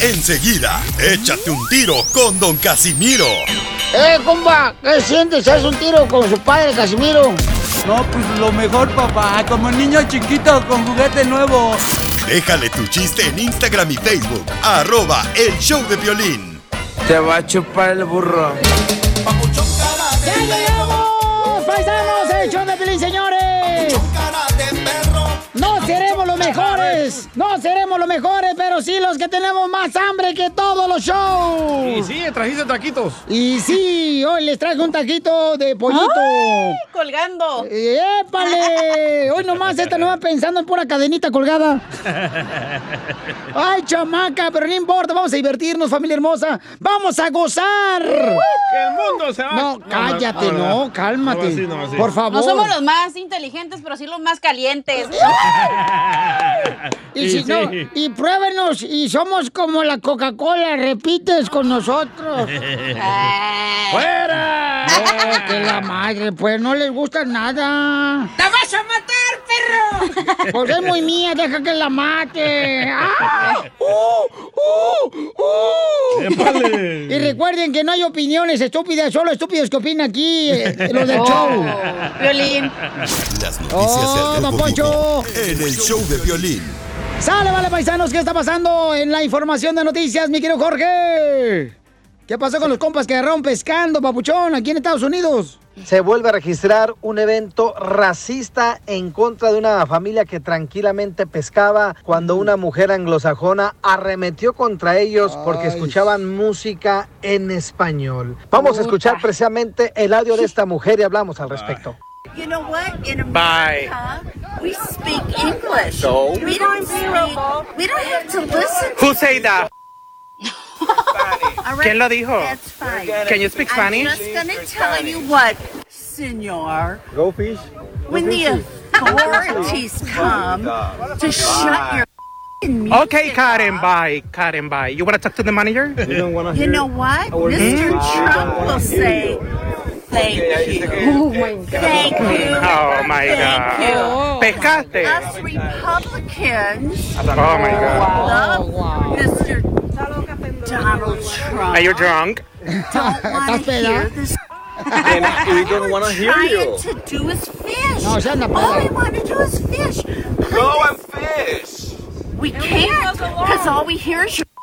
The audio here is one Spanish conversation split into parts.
enseguida. Échate un tiro con Don Casimiro. ¡Eh, compa! ¿Qué sientes? ¿Haz un tiro con su padre, Casimiro? No, pues lo mejor, papá. Como niño chiquito con juguete nuevo. Déjale tu chiste en Instagram y Facebook. Arroba El Show de Violín. Te va a chupar el burro. ¡Ya llegamos! ¡Paisanos! ¡El show de Pelín, señores! No seremos los mejores, pero sí los que tenemos más hambre que todos los shows. Y sí, trajiste taquitos. Y sí, hoy les traigo un taquito de pollito. ¡Ay! colgando. ¡Épale! Hoy nomás esta no va pensando en pura cadenita colgada. ¡Ay, chamaca! Pero no importa, vamos a divertirnos, familia hermosa. ¡Vamos a gozar! Que el mundo se va. No, cállate, no, cálmate. así, no así. Por favor. No somos los más inteligentes, pero sí los más calientes. Y, si no, y pruébenos, y somos como la Coca-Cola, repites con nosotros. ¡Fuera! Oh, que la madre, pues no les gusta nada. ¡Te vas a matar, perro! Pues es muy mía, deja que la mate. ¡Ah! ¡Uh! ¡Uh! ¡Uh! ¡Épale! Y recuerden que no hay opiniones estúpidas, solo estúpidos que opinan aquí, eh, los del Oh, show. Violín. Las noticias Oh, del don Poncho. En El Show de Violín. Sale, vale, paisanos, ¿qué está pasando en la información de noticias, mi querido Jorge? ¿Qué pasó con los compas que agarraron pescando, papuchón, aquí en Estados Unidos? Se vuelve a registrar un evento racista en contra de una familia que tranquilamente pescaba cuando una mujer anglosajona arremetió contra ellos porque escuchaban música en español. Vamos a escuchar precisamente el audio de esta mujer y hablamos al respecto. You know what? In Bye. America, we speak English. So? We don't speak. We don't have to listen. Who say that? All right, ¿Quién lo dijo? That's fine. Can you speak Spanish? I'm just gonna tell you what, Senor. Go fish. When the authorities come to shut your f***ing music Okay, Karen, bye. Karen, bye. You want to talk to the manager? You know what? Mr. Trump will say, thank you. Oh my God. Thank you. Oh, my Thank God. you. Pescaste. Us Republicans Oh, my God. love oh, Mr. Donald Trump. Are you drunk? don't want to hear this. we don't want to hear Trying to do is fish. No, se anda All we peda. want to do is fish. Go and fish. We can't because all we hear is your music.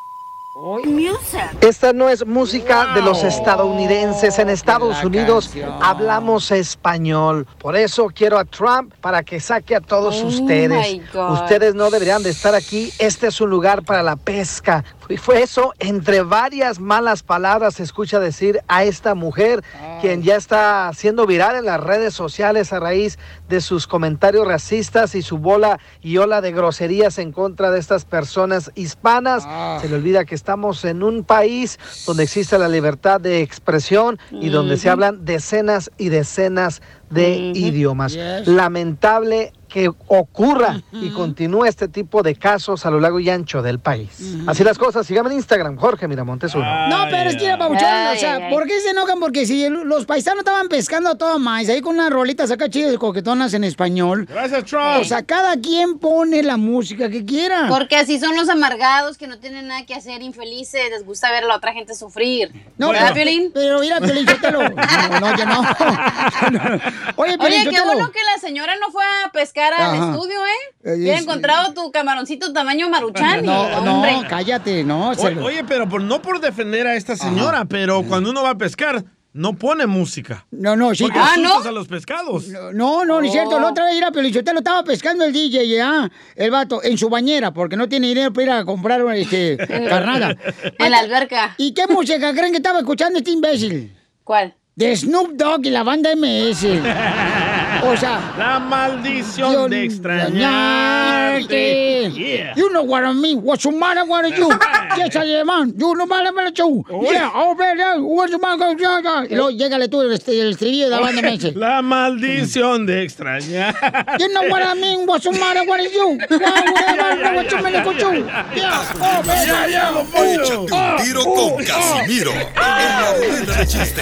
Esta no es música de los estadounidenses. En Estados Unidos canción. hablamos español. Por eso quiero a Trump para que saque a todos Oh, ustedes. Ustedes no deberían de estar aquí. Este es un lugar para la pesca. Y fue eso, entre varias malas palabras, se escucha decir a esta mujer, quien ya está siendo viral en las redes sociales a raíz de sus comentarios racistas y su bola y ola de groserías en contra de estas personas hispanas. Ah. Se le olvida que estamos en un país donde existe la libertad de expresión y donde se hablan decenas y decenas de idiomas. Yes. Lamentable que ocurra y continúe este tipo de casos a lo largo y ancho del país. Así las cosas, síganme en Instagram, Jorge Miramontes uno. No, pero es que, era Pabuchón, Ay, o sea. ¿por qué se enojan? Porque si los paisanos estaban pescando a todo más, ahí con unas rolitas acá chidas y coquetonas en español. Gracias, Trump. O sea, cada quien pone la música que quiera. Porque así son los amargados que no tienen nada que hacer, infelices, les gusta ver a la otra gente sufrir. No, ¿Verdad, pero, Piolín? pero mira, Piolín, Sotelo. No, no, ya no. Oye, Piolín, Oye, qué bueno que la señora no fue a pescar al Ajá. estudio, ¿eh? Eh, es- encontrado tu camaroncito tamaño maruchan. y, No, hombre. no, cállate, no. se Oye, lo- oye, pero por, no por defender a esta señora, pero cuando uno va a pescar, no pone música. No, no, sí. Porque Ah, ¿no? a los pescados. No, no, no es cierto. La otra vez era Pelichotelo, estaba pescando el DJ, ya, el vato, en su bañera, porque no tiene dinero para ir a comprar este, carnada. En la alberca. ¿Y qué música creen que estaba escuchando este imbécil? ¿Cuál? De Snoop Dogg y la banda MS. La maldición de extrañarte. Yeah. You know what I mean. What's the matter with you? Yes, I am. You know what I mean, you. Yeah, oh, man, what's the matter with you? Y luego llégale tú el, este, el estribillo de la banda MS. La maldición de extrañar. You know what I mean? What's the matter with you? What's the matter with you? Yeah, oh, Échate Poncho. un tiro con Casimiro. En la ruleta de chiste.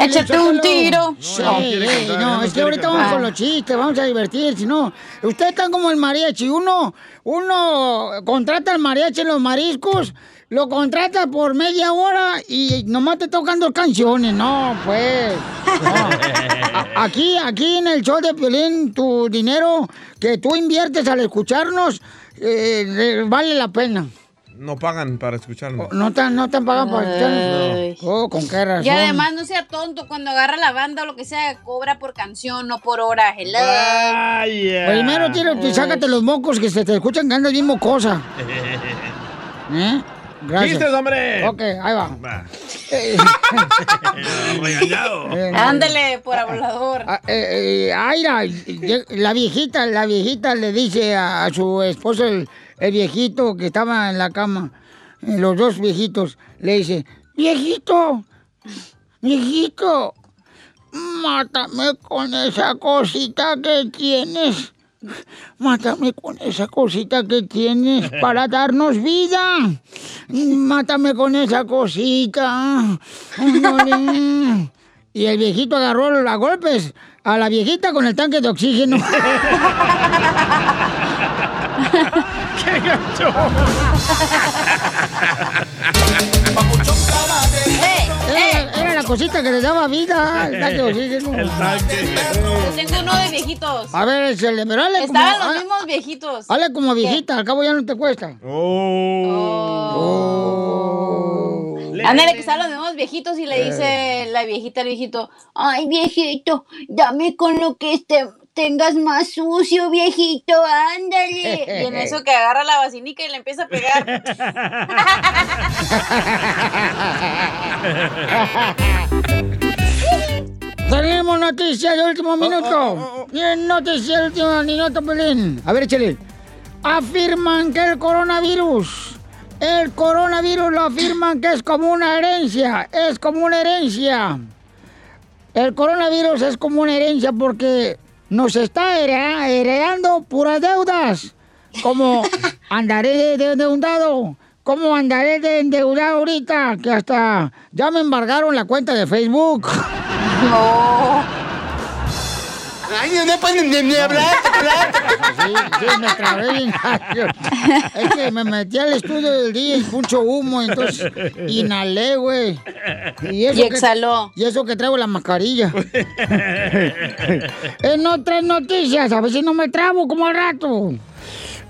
Échate un tiro. Sí, No, no, es que ahorita vamos con los chistes, vamos a divertir, si no. Ustedes están como el mariachi, uno, uno contrata al mariachi en los mariscos, lo contrata por media hora y nomás te tocan dos canciones, no, pues. no. Aquí, aquí en el show de Piolín, tu dinero que tú inviertes al escucharnos, eh, le- vale la pena. No pagan para escucharnos. No te, no te pagan para escucharnos. Oh, con qué razón. Y además no sea tonto, cuando agarra la banda o lo que sea, cobra por canción, no por hora. Hello. Vaya. Primero, tiro, tú sácate los mocos que se te escuchan que andas bien mocosa. ¿Eh? Gracias. ¡Chistes, hombre! Ok, ahí va. Va. Eh, Regañado. eh, Ándale, por hablador. ah, eh, Aira, la viejita, la viejita le dice a, a su esposo, el, el viejito que estaba en la cama, eh, los dos viejitos, le dice, viejito, viejito, mátame con esa cosita que tienes. Mátame con esa cosita que tienes para darnos vida. Mátame con esa cosita. Y el viejito agarró a golpes a la viejita con el tanque de oxígeno. ¡Qué gacho! Era, era la cosita que le daba vida. El tanque de oxígeno. El tanque. Yo tengo uno de viejitos. A ver, échale, pero dale como, Estaban los mismos viejitos. dale como viejita, al cabo ya no te cuesta. Oh. Ándale, que estaban los mismos viejitos y le dice la viejita al viejito, ay viejito, dame con lo que este tengas más sucio, viejito, ándale. Y en eso que agarra la vacinica y le empieza a pegar. Tenemos noticias de último minuto. Bien, noticias de último minuto, Pelín. A ver, échale. Afirman que el coronavirus, el coronavirus lo afirman que es como una herencia, es como una herencia. El coronavirus es como una herencia porque nos está heredando puras deudas. Como andaré de, de endeudado. ¿Cómo andaré de endeudado ahorita? Que hasta ya me embargaron la cuenta de Facebook. No. Ay, no pueden ni, ni hablar. Sí, sí, me trabé bien. Es que me metí al estudio del día y mucho humo, entonces inhalé, güey. Y, eso Y que- exhaló. y eso que traigo la mascarilla. en otras noticias, a ver si no me trabo como al rato.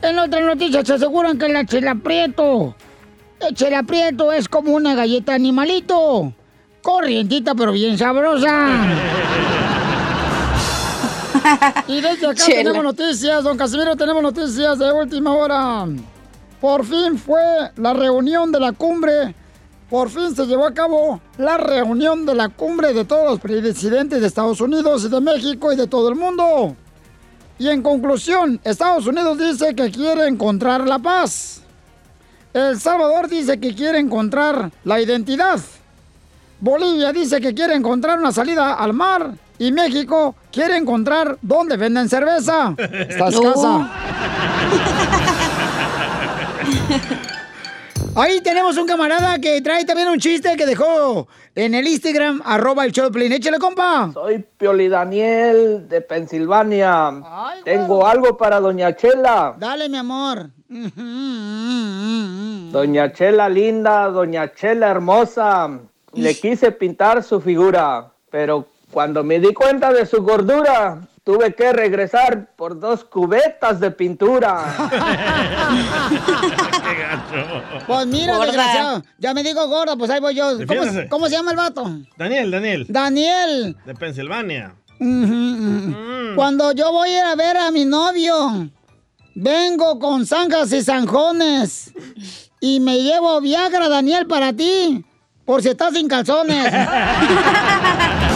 En otras noticias se aseguran que la chela prieto. El chela prieto es como una galleta animalito. Corrientita pero bien sabrosa. Y desde acá Chela. tenemos noticias, don Casimiro, tenemos noticias de última hora. Por fin fue la reunión de la cumbre. Por fin se llevó a cabo la reunión de la cumbre de todos los presidentes de Estados Unidos y de México y de todo el mundo. Y en conclusión, Estados Unidos dice que quiere encontrar la paz. El Salvador dice que quiere encontrar la identidad. Bolivia dice que quiere encontrar una salida al mar. Y México quiere encontrar dónde venden cerveza. Está escasa. Ahí tenemos un camarada que trae también un chiste que dejó en el Instagram, arroba el Choplin. Échale, compa. Soy Pioli Daniel de Pensilvania. Ay, Tengo algo para Doña Chela. Dale, mi amor. Doña Chela linda, Doña Chela hermosa. Le quise pintar su figura, pero cuando me di cuenta de su gordura, tuve que regresar por dos cubetas de pintura. ¡Qué gacho! Pues mira, Gorda. desgraciado. Ya me digo gorda, pues ahí voy yo. ¿Cómo, se llama el vato? Daniel, Daniel. Daniel. De Pensilvania. Ujú. Cuando yo voy a ir a ver a mi novio, vengo con zanjas y zanjones. Y me llevo Viagra, Daniel, para ti. Por si estás sin calzones.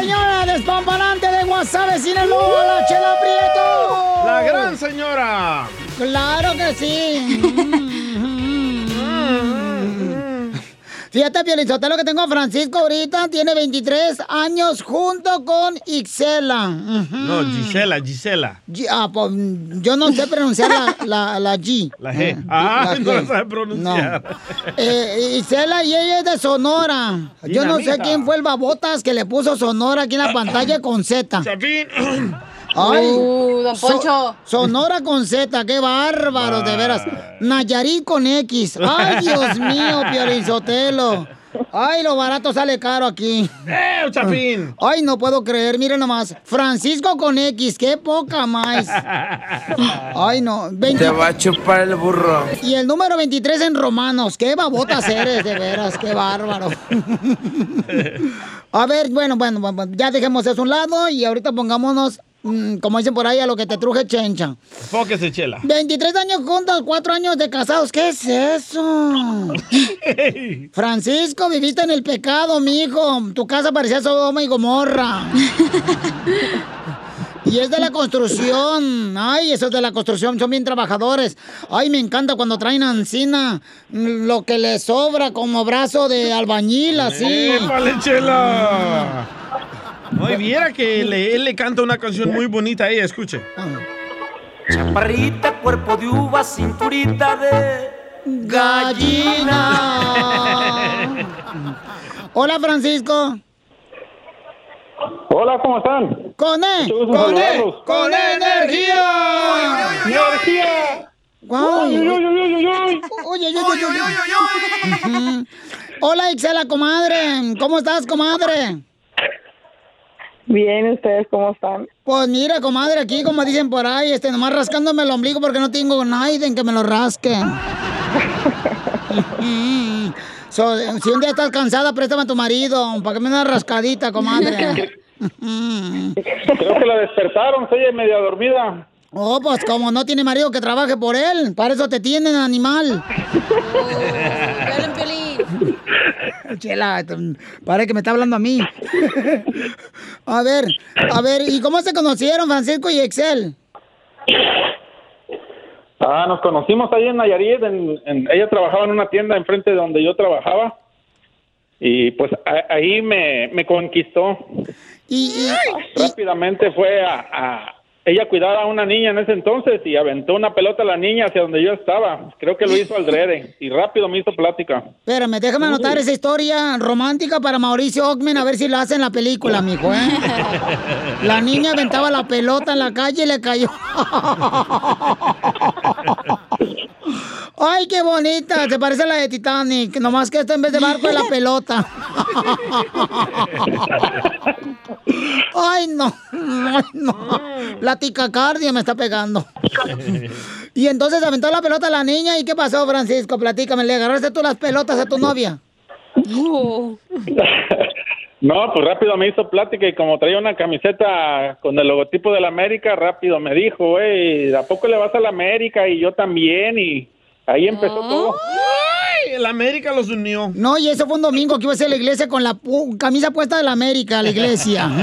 señora despamparante de Guasave, Sinaloa, la Chela Prieto! La gran señora. ¡Claro que sí! Fíjate, Pielizotelo, que tengo a Francisco ahorita, tiene 23 años junto con Ixela. No, Gisela, Gisela. Gi- Ah, pues, yo no sé pronunciar la, la, la G. La G. Ah, La no la sabe pronunciar. Eh, Isela y ella es de Sonora. Yo no sé quién fue el babotas que le puso Sonora aquí en la pantalla con Z. Ay, Uh, don So- Poncho. Sonora con Z, qué bárbaro, de veras. Nayarit con X. Ay, Dios mío, Piorizotelo. Ay, lo barato sale caro aquí. ¡Eh, Chapín! Ay, no puedo creer, miren nomás. Francisco con X, qué poca más. Ay, no. 20 Te va a chupar el burro. Y el número 23 en romanos. Qué babotas eres, de veras, qué bárbaro. A ver, bueno, bueno, bueno, ya dejemos eso a un lado y ahorita pongámonos, como dicen por ahí, a lo que te truje chencha. Fóquese, Chela. 23 años juntos, 4 años de casados. ¿Qué es eso? Francisco, viviste en el pecado, mijo. Tu casa parecía Sodoma y Gomorra. Y es de la construcción. Ay, esos de la construcción son bien trabajadores. Ay, me encanta cuando traen ancina mm, lo que les sobra como brazo de albañil, así. ¡Épale, Chela! No, y viera que le- él le canta una canción muy bonita a ella, escuche. Chaparrita, cuerpo de uva, cinturita de Gallina. Hola, Francisco. Hola, ¿cómo están? Con E, Mucho gusto con E, saludarlos. con energía. ¡Energía! Ujú. Hola, Ixela, comadre. ¿Cómo estás, comadre? Bien, ¿ustedes cómo están? Pues mira, comadre, aquí como dicen por ahí, este, nomás rascándome el ombligo porque no tengo nadie en que me lo rasque. So, si un día estás cansada, préstame a tu marido para que me dé una rascadita, comadre. Creo que la despertaron, se oye media dormida. Oh, pues como no tiene marido que trabaje por él, para eso te tienen, animal. Chela, t- parece que me está hablando a mí. A ver, a ver, ¿y cómo se conocieron Francisco y Excel? Ah, nos conocimos ahí en Nayarit. en- en- ella trabajaba en una tienda enfrente de donde yo trabajaba. Y pues a- ahí me, me conquistó. Y, Rápidamente fue a, a- Ella cuidaba a una niña en ese entonces y aventó una pelota a la niña hacia donde yo estaba. Creo que lo hizo al drede. Y rápido me hizo plática. Espérame, déjame anotar esa historia romántica para Mauricio Ockman a ver si la hace en la película, mijo, ¿eh? La niña aventaba la pelota en la calle y le cayó. Ay, qué bonita, se parece a la de Titanic, nomás que esta en vez de barco es la pelota. Ay, no, ay, no. La ticacardia me está pegando. Y entonces aventó la pelota a la niña y ¿qué pasó, Francisco? Platícame, ¿le agarraste tú las pelotas a tu novia? No, pues rápido me hizo plática y como traía una camiseta con el logotipo de la América, rápido me dijo, güey, ¿a poco le vas a la América? Y yo también, y ahí empezó todo. ¡Ay! El América los unió. No, y eso fue un domingo que iba a ser la iglesia con la pu- camisa puesta de la América, la iglesia.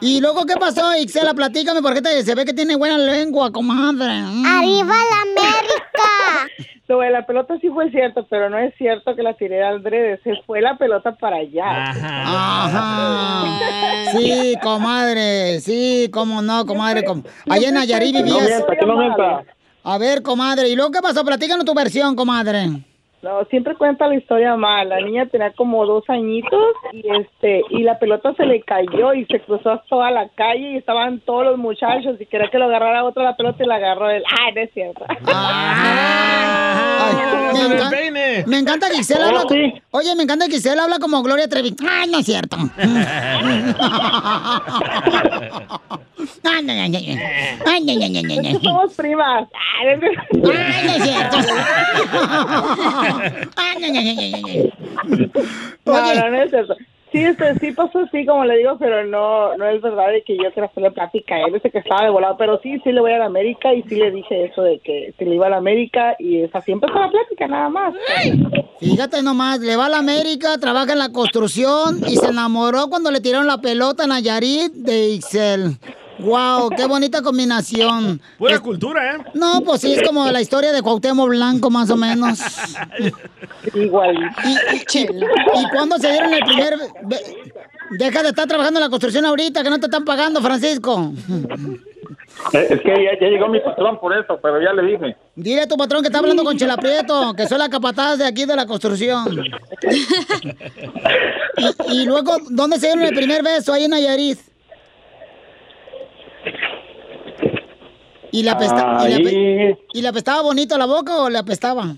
Y luego, ¿qué pasó, Ixela? Platícame, porque te- se ve que tiene buena lengua, comadre. Mm. ¡Arriba la América! Lo de la pelota sí fue cierto, pero no es cierto que la tiré al drede. Se fue la pelota para allá. Ajá. Sí, comadre. Sí, cómo no, comadre. com- Allá en Nayarit no vivías. mienta, que no mienta. A ver, comadre. ¿Y luego qué pasó? Platícanos tu versión, comadre. No, siempre cuenta la historia mal. La niña tenía como dos añitos y este y la pelota se le cayó y se cruzó toda la calle y estaban todos los muchachos y quería que lo agarrara otro la pelota y la agarró él. Ay, no es cierto. Ay, me, encan- me encanta que Gisela habla. Oye, me encanta que Gisela habla como Gloria Trevi. Ay, no es cierto. Ay. Somos primas. Ay, no es cierto. No, no, no es eso. Sí, este, sí pasó así, como le digo, pero no no es verdad de que yo quiera hacerle plática. Él dice que estaba de volado, pero sí, sí le voy a la América y sí le dije eso de que si le iba a la América y es así empezó la plática, nada más. Fíjate nomás, le va a la América, trabaja en la construcción y se enamoró cuando le tiraron la pelota a Nayarit de Ixel. Wow, qué bonita combinación. Pura cultura, ¿eh? No, pues sí, es como la historia de Cuauhtémoc Blanco, más o menos. Igual. ¿Y, y, y cuándo se dieron el primer... Deja de estar trabajando en la construcción ahorita, que no te están pagando, Francisco. Eh, Es que ya, ya llegó mi patrón por eso, pero ya le dije. Dile a tu patrón que está hablando con Chela Prieto, que soy la capataz de aquí de la construcción. Y, y luego, ¿dónde se dieron el primer beso? Ahí en Nayarit. ¿Y le, apesta- y le ape- Ahí. ¿Y le apestaba bonito la boca o le apestaba?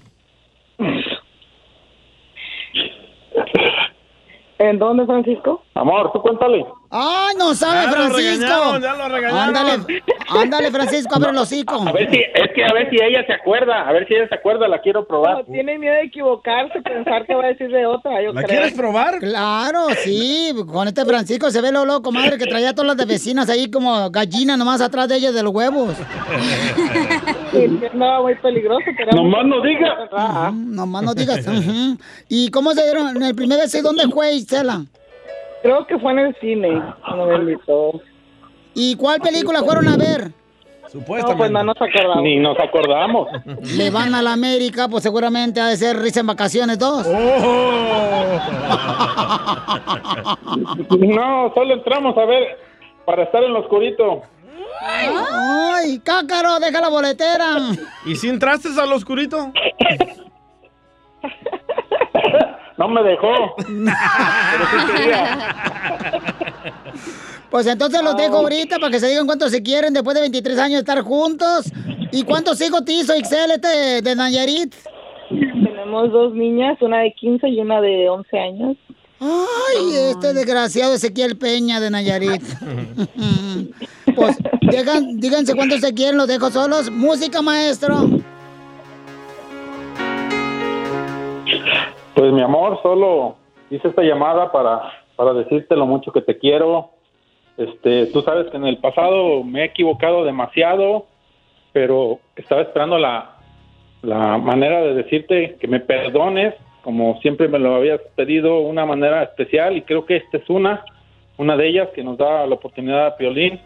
¿En dónde, Francisco? Amor, tú cuéntale. ¡Ay, no sabe, Ya Francisco! ya lo regañaron. Ándale, ándale, Francisco, abre el hocico. A ver si, es que a ver si ella se acuerda, a ver si ella se acuerda, la quiero probar. No, tiene miedo de equivocarse, pensar que va a decir de otra, yo creo. probar? Claro, sí, con este Francisco se ve lo loco, madre, que traía a todas las de vecinas ahí como gallina nomás atrás de ellas de los huevos. Sí, no, muy peligroso, pero... Nomás no diga. Ujú, Nomás no digas. ¿Y cómo se dieron en el primer beso dónde fue, Isela? Creo que fue en el cine, cuando me invitó. ¿Y cuál película fueron a ver? Supuestamente. No, pues no nos acordamos. Ni nos acordamos. Le van a la América, pues seguramente ha de ser risa en vacaciones dos. No, solo entramos a ver para estar en lo oscurito. ¡Ay, cácaro, deja la boletera! ¿Y si entraste al oscurito? No me dejó. Pues entonces los dejo ahorita para que se digan cuántos se quieren después de 23 años de estar juntos. ¿Y cuántos hijos te hizo Ixel este de Nayarit? Tenemos dos niñas, una de 15 y una de 11 años. Ay, este desgraciado Ezequiel Peña de Nayarit. Pues digan, díganse cuántos se quieren, los dejo solos. Música, maestro. Pues mi amor, solo hice esta llamada para, para decirte lo mucho que te quiero. Este, tú sabes que en el pasado me he equivocado demasiado, pero estaba esperando la, la manera de decirte que me perdones, como siempre me lo habías pedido, una manera especial, y creo que esta es una, una de ellas que nos da la oportunidad a Piolín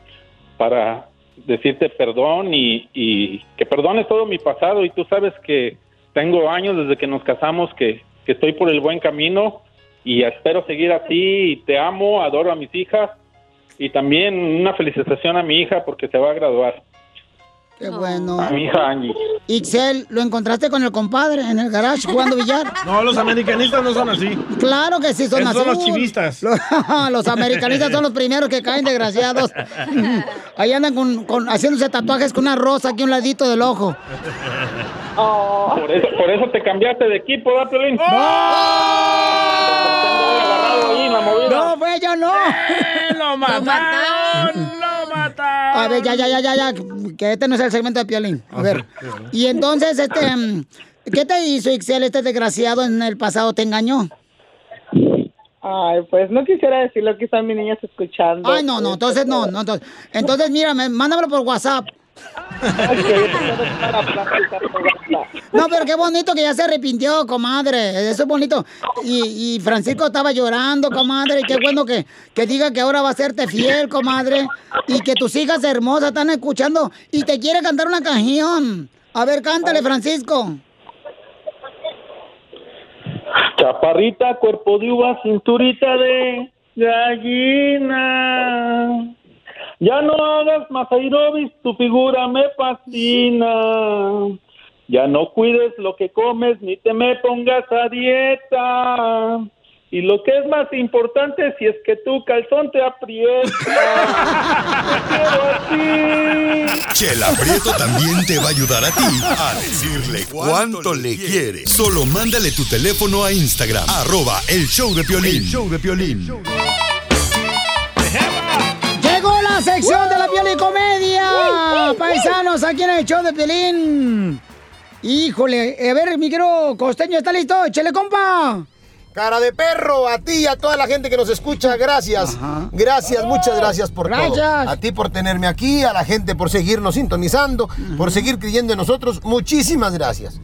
para decirte perdón y, y que perdones todo mi pasado, y tú sabes que tengo años desde que nos casamos que, que estoy por el buen camino y espero seguir así y te amo, adoro a mis hijas y también una felicitación a mi hija porque se va a graduar. Qué bueno. A mi hija Angie. Ixel, ¿lo encontraste con el compadre en el garage jugando billar? No, los americanistas no son así. Claro que sí, son Esos así. son los chivistas. Los, los americanistas son los primeros que caen, desgraciados. Ahí andan con, con- haciéndose tatuajes con una rosa aquí a un ladito del ojo. Por, eso, por eso te cambiaste de equipo, ¿verdad, la movida. No, pues yo no. ¡Lo mataron! A ver, ya, ya, ya, ya, ya, que este no es el segmento de Piolín. A ver. Y entonces, este, mm, ¿qué te hizo Ixel, este desgraciado en el pasado? ¿Te engañó? Ay, pues no quisiera decirlo, quizás mis niñas escuchando. Ay, no, no, entonces no, no, entonces, entonces mira, me- mándamelo por WhatsApp. No, pero qué bonito que ya se arrepintió, comadre. Eso es bonito. Y, Francisco estaba llorando, comadre. Y qué bueno que, que diga que ahora va a serte fiel, comadre. Y que tus hijas hermosas están escuchando y te quiere cantar una canción. A ver, cántale, Francisco. Chaparrita, cuerpo de uva, cinturita de gallina. Ya no hagas más aerobis, tu figura me fascina. Ya no cuides lo que comes, ni te me pongas a dieta. Y lo que es más importante, si es que tu calzón te aprieta. Te. Chela Prieto también te va a ayudar a ti a decirle cuánto le quiere. Solo mándale tu teléfono a Instagram, arroba el show de Piolín. show de Piolín. Llegó la sección de la piel y comedia. Paisanos, aquí en el show de Pelín. Híjole, a ver, mi querido costeño, ¿está listo? ¡Échale, compa! Cara de perro, a ti y a toda la gente que nos escucha, gracias. Gracias, muchas gracias por todo. Gracias. A ti por tenerme aquí, a la gente por seguirnos sintonizando, por seguir creyendo en nosotros. Muchísimas gracias.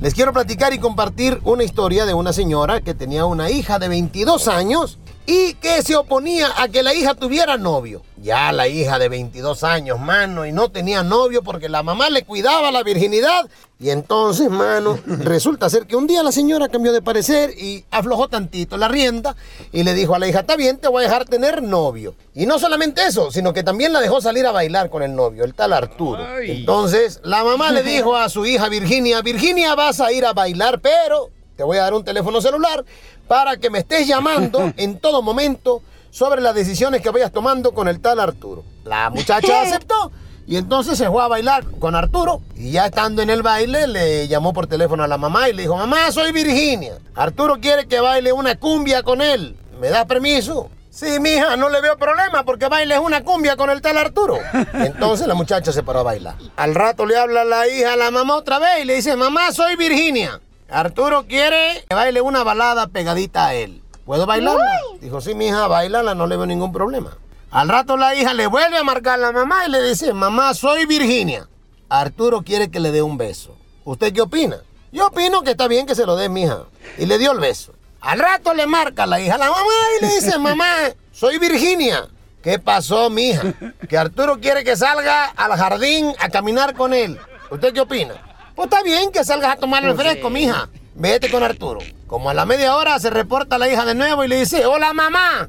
Les quiero platicar y compartir una historia de una señora que tenía una hija de 22 años y que se oponía a que la hija tuviera novio. Ya la hija de 22 años, mano, y no tenía novio porque la mamá le cuidaba la virginidad. Y entonces, mano, resulta ser que un día la señora cambió de parecer y aflojó tantito la rienda y le dijo a la hija, está bien, te voy a dejar tener novio. Y no solamente eso, sino que también la dejó salir a bailar con el novio, el tal Arturo. Entonces, la mamá le dijo a su hija Virginia, Virginia, vas a ir a bailar, pero te voy a dar un teléfono celular para que me estés llamando en todo momento sobre las decisiones que vayas tomando con el tal Arturo. La muchacha aceptó y entonces se fue a bailar con Arturo y ya estando en el baile le llamó por teléfono a la mamá y le dijo, mamá, soy Virginia. Arturo quiere que baile una cumbia con él. ¿Me das permiso? Sí, mija, no le veo problema porque bailes una cumbia con el tal Arturo. Entonces la muchacha se paró a bailar. Al rato le habla la hija a la mamá otra vez y le dice, mamá, soy Virginia. Arturo quiere que baile una balada pegadita a él. ¿Puedo bailarla? Dijo, sí, mija, bailala, no le veo ningún problema. Al rato la hija le vuelve a marcar a la mamá y le dice, mamá, soy Virginia. Arturo quiere que le dé un beso. ¿Usted qué opina? Yo opino que está bien que se lo dé mi hija. Y le dio el beso. Al rato le marca la hija a la mamá y le dice, mamá, soy Virginia. ¿Qué pasó, mija? Que Arturo quiere que salga al jardín a caminar con él. ¿Usted qué opina? Pues está bien que salgas a tomar el fresco, mija. Vete con Arturo. Como a la media hora se reporta la hija de nuevo y le dice, hola mamá,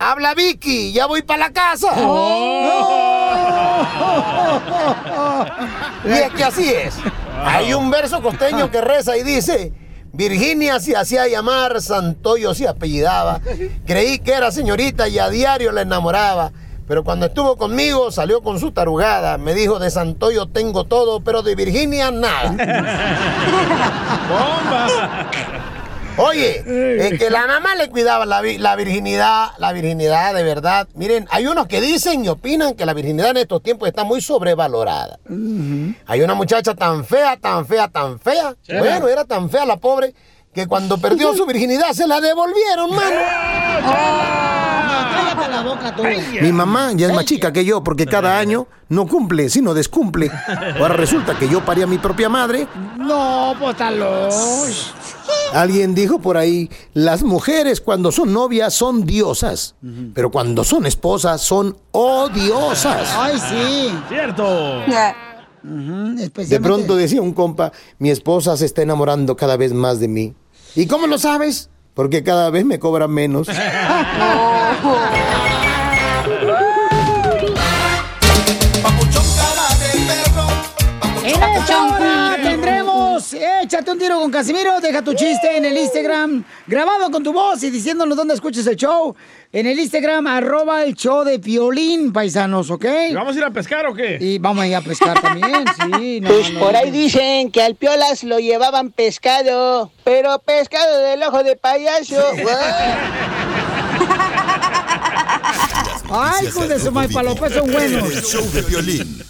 habla Vicky, ya voy para la casa. y es que así es. Hay un verso costeño que reza y dice, Virginia se hacía llamar, Santoyo se apellidaba. Creí que era señorita y a diario la enamoraba. Pero cuando estuvo conmigo salió con su tarugada. Me dijo, de Santoyo tengo todo, pero de Virginia nada. Oye, es que la mamá le cuidaba la, la virginidad, la virginidad de verdad. Miren, hay unos que dicen y opinan que la virginidad en estos tiempos está muy sobrevalorada. Hay una muchacha tan fea, tan fea, tan fea. Sí. Bueno, era tan fea la pobre que cuando perdió su virginidad se la devolvieron, mano. Cállate la boca tú. Mi mamá ya es más chica que yo porque cada año no cumple, sino descumple. Ahora resulta que yo parí a mi propia madre. No, pues está loco. Alguien dijo por ahí, las mujeres cuando son novias son diosas, pero cuando son esposas son odiosas. Ay, sí. Cierto. De pronto decía un compa, mi esposa se está enamorando cada vez más de mí. ¿Y cómo lo sabes? Porque cada vez me cobra menos. Échate un tiro con Casimiro. Deja tu chiste en el Instagram, grabado con tu voz y diciéndonos dónde escuches el show. En el Instagram, arroba el show de Piolín, paisanos, ¿ok? ¿Vamos a ir a pescar o qué? Y vamos a ir a pescar también, sí. No, Pues no, por ahí dicen que al Piolas lo llevaban pescado, pero pescado del ojo de payaso. Ay, hijos de su maipalopes son buenos. El show de violín.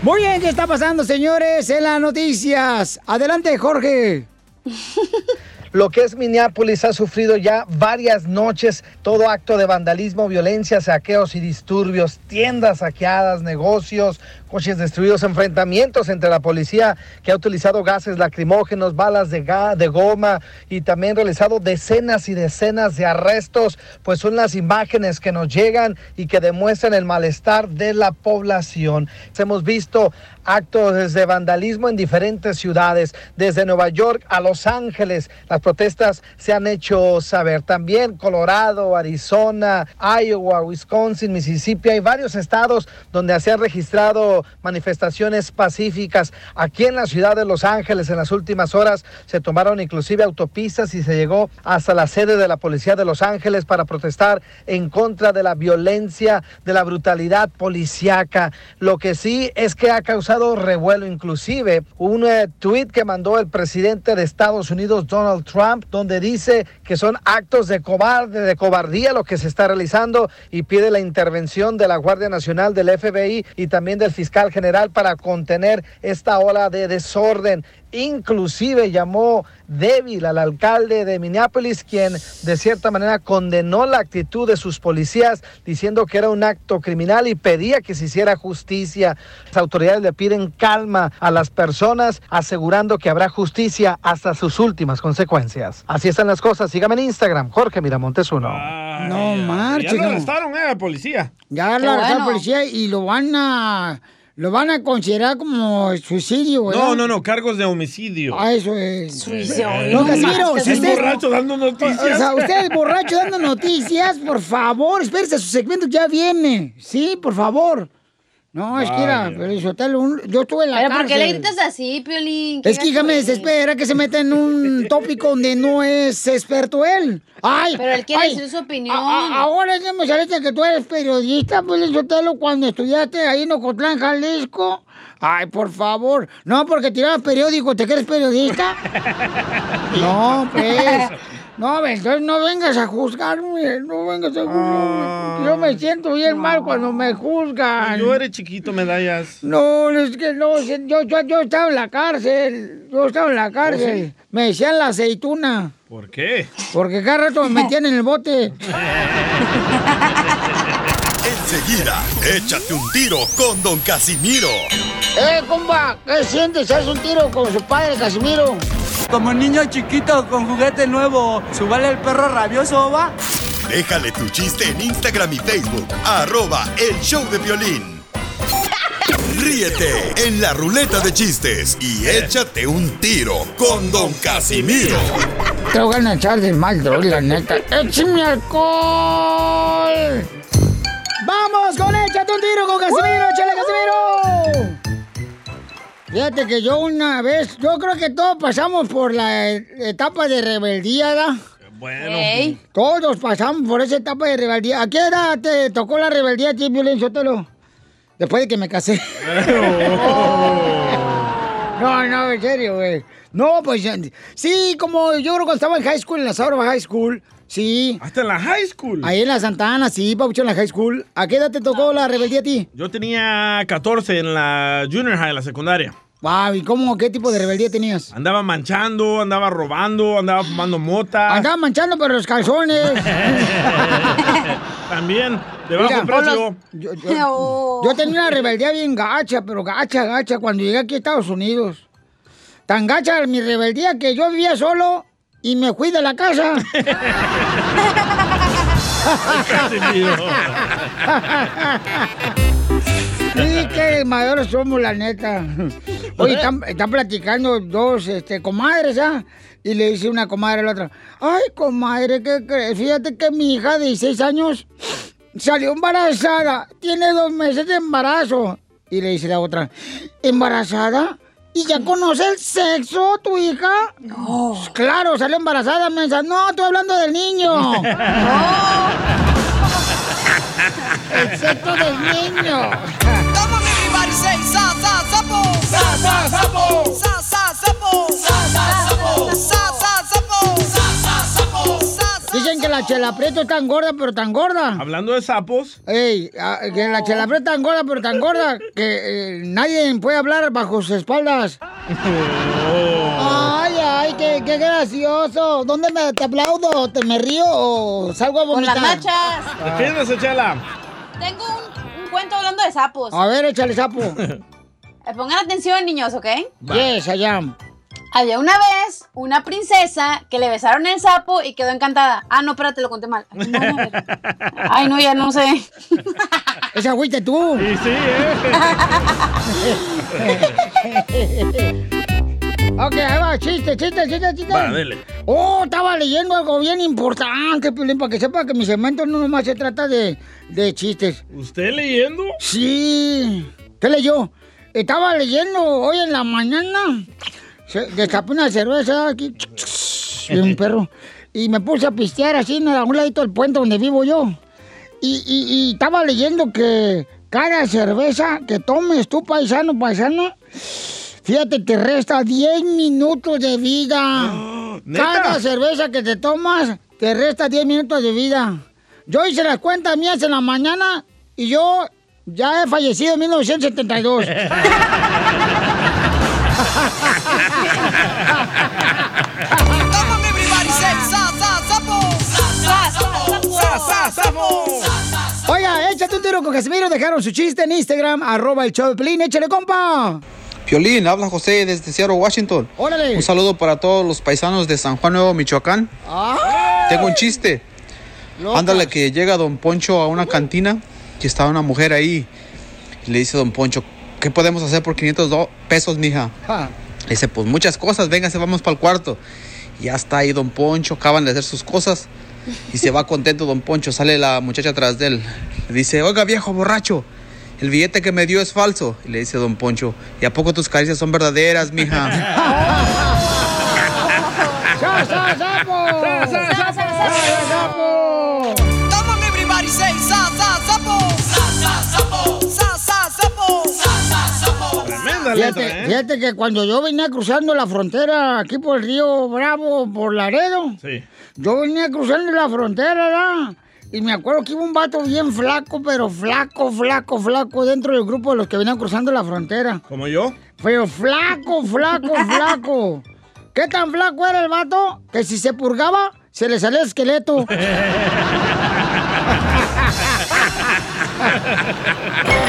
Muy bien, ¿qué está pasando, señores? En las noticias. Adelante, Jorge. Lo que es Minneapolis ha sufrido ya varias noches todo acto de vandalismo, violencia, saqueos y disturbios, tiendas saqueadas, negocios, coches destruidos, enfrentamientos entre la policía que ha utilizado gases lacrimógenos, balas de, de goma y también realizado decenas y decenas de arrestos, pues son las imágenes que nos llegan y que demuestran el malestar de la población. Hemos visto actos de vandalismo en diferentes ciudades, desde Nueva York a Los Ángeles. Las protestas se han hecho saber. También Colorado, Arizona, Iowa, Wisconsin, Mississippi. Hay varios estados donde se han registrado manifestaciones pacíficas. Aquí en la ciudad de Los Ángeles en las últimas horas se tomaron inclusive autopistas y se llegó hasta la sede de la policía de Los Ángeles para protestar en contra de la violencia, de la brutalidad policíaca. Lo que sí es que ha causado revuelo, inclusive un eh, tuit que mandó el presidente de Estados Unidos, Donald Trump, donde dice que son actos de cobarde, de cobardía lo que se está realizando y pide la intervención de la Guardia Nacional, del FBI y también del fiscal general para contener esta ola de desorden. Inclusive llamó débil al alcalde de Minneapolis, quien de cierta manera condenó la actitud de sus policías, diciendo que era un acto criminal y pedía que se hiciera justicia. Las autoridades le piden calma a las personas, asegurando que habrá justicia hasta sus últimas consecuencias. Así están las cosas. Sígame en Instagram, Jorge Miramontes uno. No marches. Ya lo arrestaron, eh, la policía. Ya lo bueno. policía y lo van a lo van a considerar como suicidio, ¿verdad? No, no, no, cargos de homicidio. Ah, eso es. Suicidio. No, Casimiro, si Es usted borracho dando noticias. O sea, usted es borracho dando noticias, por favor, espérese, su segmento ya viene. Sí, por favor. No, es que era, Vaya. pero un- yo estuve en la ¿Pero por qué le cárcel. gritas así, Piolín? ¿Qué Es que hija me desespera que se meta en un tópico donde no es experto él. Ay, Pero él quiere ay, decir su opinión. a- a- ahora ya me saliste que tú eres periodista, pues Sotelo, cuando estudiaste ahí en Ocotlán, Jalisco. Ay, por favor. No, porque tirabas periódico, ¿te crees periodista? No, pues. No, entonces no vengas a juzgarme, no vengas a juzgarme. Yo me siento bien mal cuando me juzgan. Yo eres chiquito, medallas. No, es que no, yo, yo, yo estaba en la cárcel, yo estaba en la cárcel. sí? Me decían la aceituna, ¿Por qué? porque cada rato me metían en el bote. Enseguida, échate un tiro con Don Casimiro. ¡Eh, compa! ¿Qué sientes? ¿Haz un tiro con su padre, Casimiro? Como niño chiquito con juguete nuevo, ¿subale el perro rabioso, va? Déjale tu chiste en Instagram y Facebook, arroba el show de violín. Ríete en la ruleta de chistes y échate un tiro con Don Casimiro. Te voy a echar de mal, droga, la neta. ¡Échame alcohol! ¡Vamos con Échate un tiro con Casimiro! ¡Échale, Casimiro! Fíjate que yo una vez, yo creo que todos pasamos por la etapa de rebeldía, ¿verdad? Bueno. Todos pasamos por esa etapa de rebeldía. ¿A qué edad te tocó la rebeldía a ti, Violín Sotelo? Después de que me casé. No, no, en serio, güey. No, pues sí, como yo creo que estaba en high school, en la Sauraba High School. Sí. ¿Hasta en la high school? Ahí en la Santa Ana, sí, Paucho, en la high school. ¿A qué edad te tocó la rebeldía a ti? Yo tenía 14 en la junior high, la secundaria. Wow, ¿y cómo, qué tipo de rebeldía tenías? Andaba manchando, andaba robando, andaba fumando mota. Andaba manchando pero los calzones. También, de bajo Mira, precio. Yo, yo- yo tenía una rebeldía bien gacha, pero gacha, gacha, cuando llegué aquí a Estados Unidos. Tan gacha mi rebeldía que yo vivía solo y me fui de la casa. Sí, qué mayores somos, la neta. Oye, están, están platicando dos este, comadres, ¿ah? Y le dice una comadre a la otra, ay, comadre, ¿qué crees? Fíjate que mi hija de 16 años salió embarazada, tiene dos meses de embarazo. Y le dice la otra, ¿embarazada? ¿Y ya conoce el sexo tu hija? No. Claro, salió embarazada, mensa. No, estoy hablando del niño. El sexo del niño. Dicen que la chela prieto es tan gorda, pero tan gorda. Hablando de sapos. Ey, que la chela es tan gorda, pero tan gorda que eh, nadie puede hablar bajo sus espaldas. Ay, ay, qué, qué gracioso. ¿Dónde me te aplaudo? ¿Te me río o salgo a Con las vomitar? nachas. Defiéndase, Chela. Tengo un, un cuento hablando de sapos. A ver, échale sapo. Eh, Pongan atención, niños, ¿ok? Yes, I am. Había una vez una princesa que le besaron el sapo y quedó encantada. Ah, no, espérate, lo conté mal. Ay, no. Ay, ya no sé. Esa agüita tú. Sí, sí, Ok, ahí va, chiste, chiste, chiste, chiste. Va, dele. Oh, estaba leyendo algo bien importante, Piolín, para que sepa que mi segmento no nomás se trata de, de chistes. ¿Usted leyendo? Sí. ¿Qué leyó? Estaba leyendo hoy en la mañana. Destapé una cerveza aquí. Y un perro. Y me puse a pistear así a un ladito del puente donde vivo yo. Y, y- y estaba leyendo que cada cerveza que tomes tú, paisano, paisana, fíjate, te resta 10 minutos de vida. cada cerveza que te tomas te resta 10 minutos de vida. Yo hice las cuentas mías en la mañana y yo ya he fallecido en 1972. Come on, everybody, say sa, sa, sapo. Sa, sa, sapo. Sa, sa, sapo. Oiga, échate un tiro con Casimiro. Dejaron su chiste en Instagram, arroba el show de Pelín. Échale, compa. Piolín, habla José desde Seattle, Washington. Órale. Un saludo para todos los paisanos de San Juan Nuevo, Michoacán. Tengo un chiste. Locas. Ándale que llega Don Poncho a una cantina y está una mujer ahí. Y le dice Don Poncho, ¿qué podemos hacer por 500 do- pesos, mija? Le dice, pues muchas cosas, véngase, vamos para el cuarto. Y ya está ahí Don Poncho, acaban de hacer sus cosas. Y se va contento Don Poncho, sale la muchacha atrás de él. Le dice, oiga viejo borracho, el billete que me dio es falso. Y le dice Don Poncho, ¿y a poco tus caricias son verdaderas, mija? Fíjate, ¿eh? fíjate que cuando yo venía cruzando la frontera aquí por el río Bravo, por Laredo, Sí. yo venía cruzando la frontera, ¿verdad? Y me acuerdo que iba un vato bien flaco, pero flaco, flaco, flaco, dentro del grupo de los que venían cruzando la frontera. ¿Como yo? Pero flaco, flaco, flaco. ¿Qué tan flaco era el vato? Que si se purgaba, se le salía el esqueleto.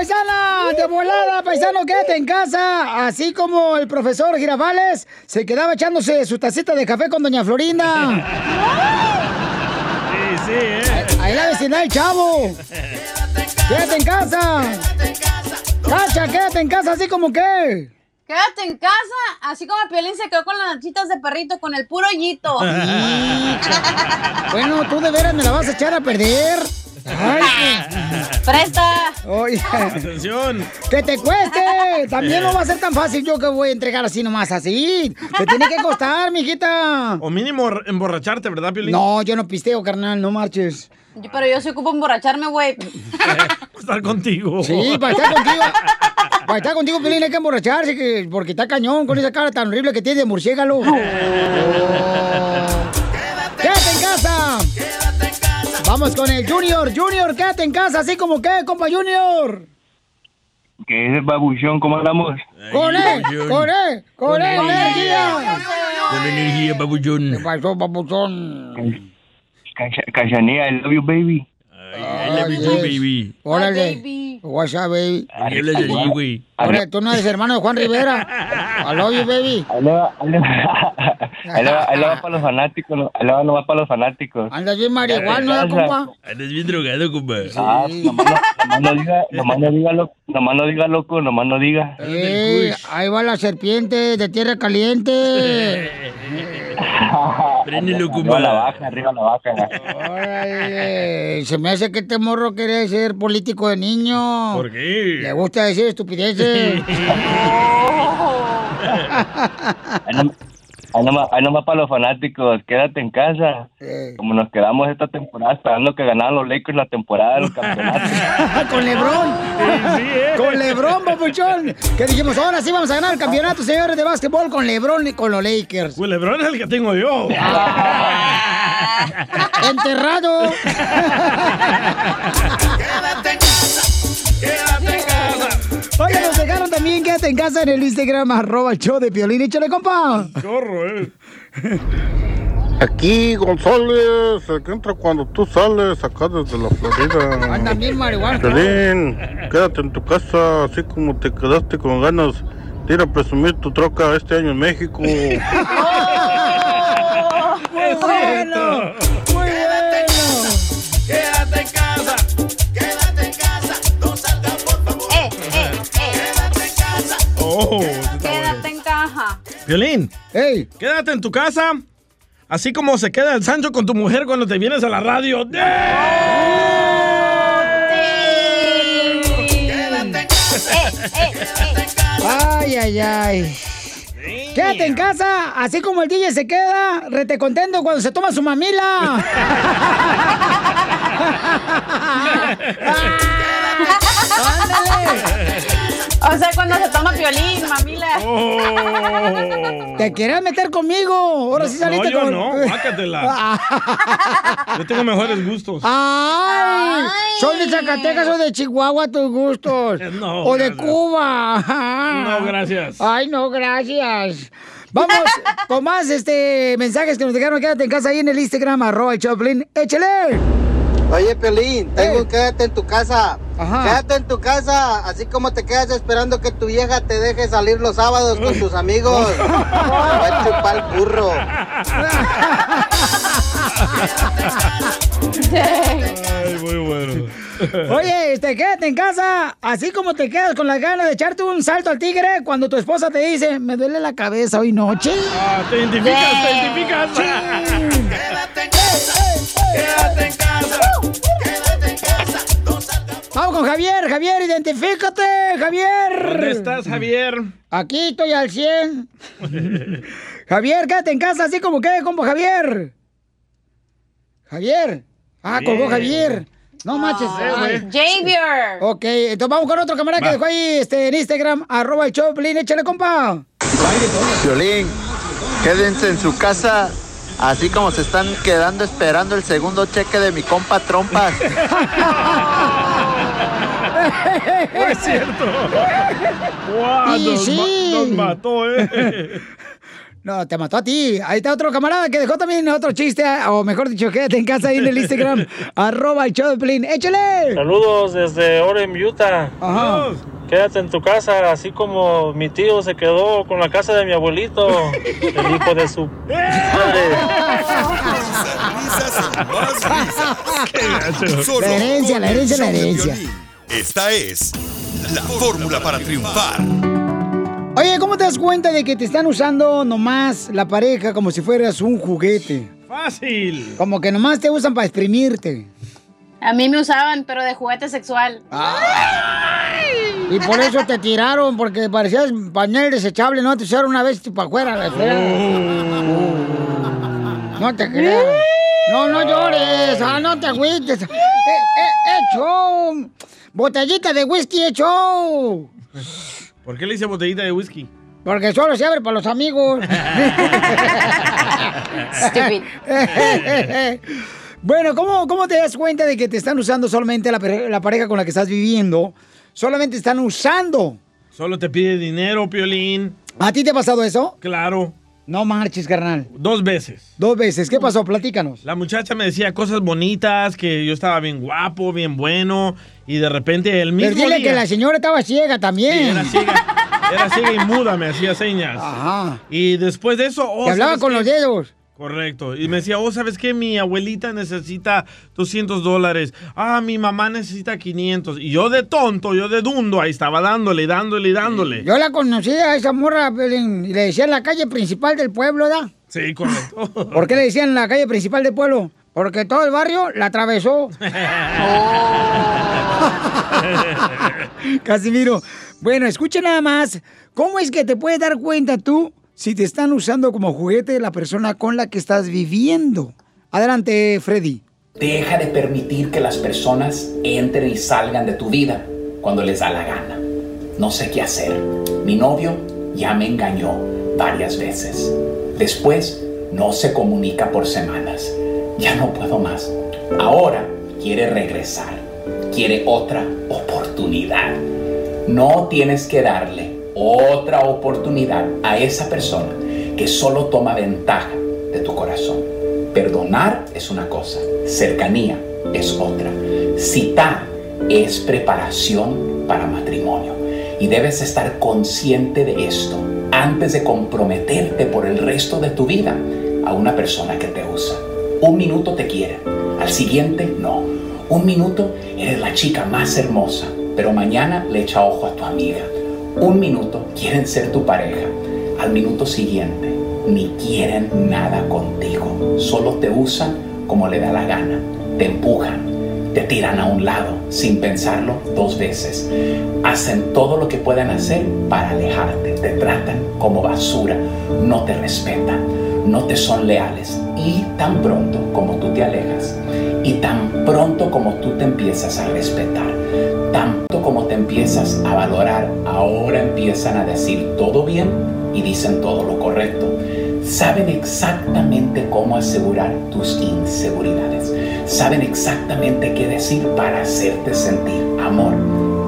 paisana! ¡De volada, paisano, quédate en casa! Así como el profesor Girafales se quedaba echándose su tacita de café con doña Florinda. Sí, sí, ¿eh? Ahí la vecindad del chavo. ¡Quédate en casa! ¡Cacha, quédate en casa, así como que! Quédate en casa, así como Piolín se quedó con las nachitas de perrito, con el puro hoyito. Bueno, tú de veras me la vas a echar a perder. Ay, ¡Presta! Oye. Atención. ¡Que te cueste! También no va a ser tan fácil yo que voy a entregar así nomás así. Te tiene que costar, mijita. O mínimo emborracharte, ¿verdad, Piolín? No, yo no pisteo, carnal, no marches. Yo- Pero yo se ocupo emborracharme, güey. Estar contigo. Sí, para estar contigo. Para estar contigo, Pelín, hay que emborracharse, que, porque está cañón con esa cara tan horrible que tiene de murciélago. ¡Quédate en casa! Vamos con el Junior. Junior, quédate en casa, así como que, compa Junior. ¿Qué es babuchón? ¿Cómo andamos? ¡Con él! ¡Con él! ¡Con él, energía! Con energía, babullón. ¿Qué pasó, papuchón? Cacha- Cachanía, I love you, baby. I love you, baby. Órale. What's up, baby? Yo le di, güey. Órale, tú no eres hermano de Juan Rivera. I love you, baby. Va, ahí le va- ahí le va- ahí le va para los fanáticos, no- ahí le va para los fanáticos. Andas bien marihuana, ¿verdad, compa? Andas bien drogado, compa. Ah, nomás no, no diga, nomás no diga loco, nomás no diga loco, nomás no diga. Eh, ahí va la serpiente de tierra caliente. Préndelo, Arriba la vaca, arriba la vaca. Órale, se me hace que este morro quiere ser político de niño. ¿Por qué? Le gusta decir estupideces. Ahí nom- ahí nomás, ahí nomás para los fanáticos, quédate en casa. Como nos quedamos esta temporada esperando que ganaran los Lakers la temporada del campeonato. Con Lebrón. Con Lebrón, papuchón. Que dijimos, ahora sí vamos a ganar el campeonato, señores de básquetbol, con Lebrón y con los Lakers. Pues Lebron es el que tengo yo. Enterrado. Quédate en casa, quédate también quédate en casa en el Instagram, arroba el show de Piolín. Échale, compa. Chorro, eh. Aquí, González, el que entra cuando tú sales acá desde la Florida. Andan bien marihuana. Piolín, quédate en tu casa, así como te quedaste con ganas de ir a presumir tu troca este año en México. Quédate en caja. Violín. Hey. Quédate en tu casa. Así como se queda el Sancho con tu mujer cuando te vienes a la radio. Quédate en casa, quédate en casa. Ay, ay, ay. Quédate en casa, así como el DJ se queda, rete contento cuando se toma su mamila. O sea, cuando se toma violín, mamila. ¿Te quieres meter conmigo? Ahora sí No, saliste yo con... no, guácatela. Yo tengo mejores gustos. ¡Ay! ¿Son de Zacatecas o de Chihuahua tus gustos? No, ¿O de. Cuba? No, gracias. Ay, no, gracias. Vamos con más este, mensajes que nos dejaron. Quédate en casa ahí en el Instagram, arroba el Choplin. ¡Échale! Oye, Pelín, tengo un quédate en tu casa. Quédate en tu casa, así como te quedas esperando que tu vieja te deje salir los sábados con tus amigos. Te va a chupar el burro. Ay, muy bueno. Oye, este, quédate en casa, así como te quedas con las ganas de echarte un salto al tigre cuando tu esposa te dice, me duele la cabeza hoy noche. Ah, te identificas, te identificas. Quédate en casa. Quédate en casa. Vamos con Javier, Javier, identifícate, Javier. ¿Dónde estás, Javier? Aquí estoy al 100. Javier, quédate en casa, así como que, compa Javier. Javier. Ah, colgó Javier. No manches. Ay, Javier. Ok, entonces vamos con otro camarada que dejó ahí este, en Instagram, arroba el Choplin, échale, compa. Violín, quédense en su casa, así como se están quedando esperando el segundo cheque de mi compa Trompas. No es cierto. Guau, Y nos, sí. ma- nos mató, ¿eh? No, te mató a ti. Ahí está otro camarada que dejó también otro chiste, o mejor dicho, quédate en casa ahí en el Instagram, arroba el Choplin, échale. Saludos desde Orem, Utah. Ajá. Quédate en tu casa, así como mi tío se quedó con la casa de mi abuelito, el hijo de su Solo La herencia, la herencia, la show de herencia. Esta es la fórmula para triunfar. Oye, ¿cómo te das cuenta de que te están usando nomás la pareja como si fueras un juguete? Fácil. Como que nomás te usan para exprimirte. A mí me usaban, pero de juguete sexual. Y por eso te tiraron, porque parecías pañal desechable, ¿no? Te usaron una vez para afuera. la. No te creas. No, no llores. Ah, no te agüites. Eh, eh, hecho. Botellita de whisky hecho. ¿Por qué le hice botellita de whisky? Porque solo se abre para los amigos. Stupid. bueno, ¿cómo, ¿cómo te das cuenta de que te están usando solamente la, la pareja con la que estás viviendo? Solamente están usando. Solo te pide dinero, Piolín. ¿A ti te ha pasado eso? Claro. No marches, carnal. Dos veces. Dos veces. ¿Qué pasó? Platícanos. La muchacha me decía cosas bonitas, que yo estaba bien guapo, bien bueno, y de repente el mismo Pero dile día... que la señora estaba ciega también. Sí, era ciega. Era ciega y muda, me hacía señas. Ajá. Y después de eso... oh, Te hablaba ¿sabes con qué? los dedos. Correcto. Y me decía, oh, ¿sabes qué? Mi abuelita necesita 200 dólares. Ah, mi mamá necesita 500. Y yo de tonto, yo de dundo, ahí estaba dándole, dándole, y dándole. Yo la conocí a esa morra Pelín, y le decían la calle principal del pueblo, ¿da? Sí, correcto. ¿Por qué le decían la calle principal del pueblo? Porque todo el barrio la atravesó. Casimiro. Bueno, escucha nada más. ¿Cómo es que te puedes dar cuenta tú si te están usando como juguete la persona con la que estás viviendo? Adelante, Freddy. Deja de permitir que las personas entren y salgan de tu vida cuando les da la gana. No sé qué hacer. Mi novio ya me engañó varias veces. Después no se comunica por semanas. Ya no puedo más. Ahora quiere regresar. Quiere otra oportunidad. No tienes que darle otra oportunidad a esa persona que solo toma ventaja de tu corazón. Perdonar es una cosa, cercanía es otra. Citar es preparación para matrimonio. Y debes estar consciente de esto antes de comprometerte por el resto de tu vida a una persona que te usa. Un minuto te quiere, al siguiente no. Un minuto eres la chica más hermosa, pero mañana le echa ojo a tu amiga. Un minuto quieren ser tu pareja, al minuto siguiente ni quieren nada contigo, solo te usan como le da la gana, te empujan, te tiran a un lado sin pensarlo dos veces. Hacen todo lo que pueden hacer para alejarte. Te tratan como basura, no te respetan, no te son leales. Y tan pronto como tú te alejas y tan pronto como tú te empiezas a respetar, tan pronto como te empiezas a valorar, ahora empiezan a decir todo bien y dicen todo lo correcto. Saben exactamente cómo asegurar tus inseguridades. Saben exactamente qué decir para hacerte sentir amor.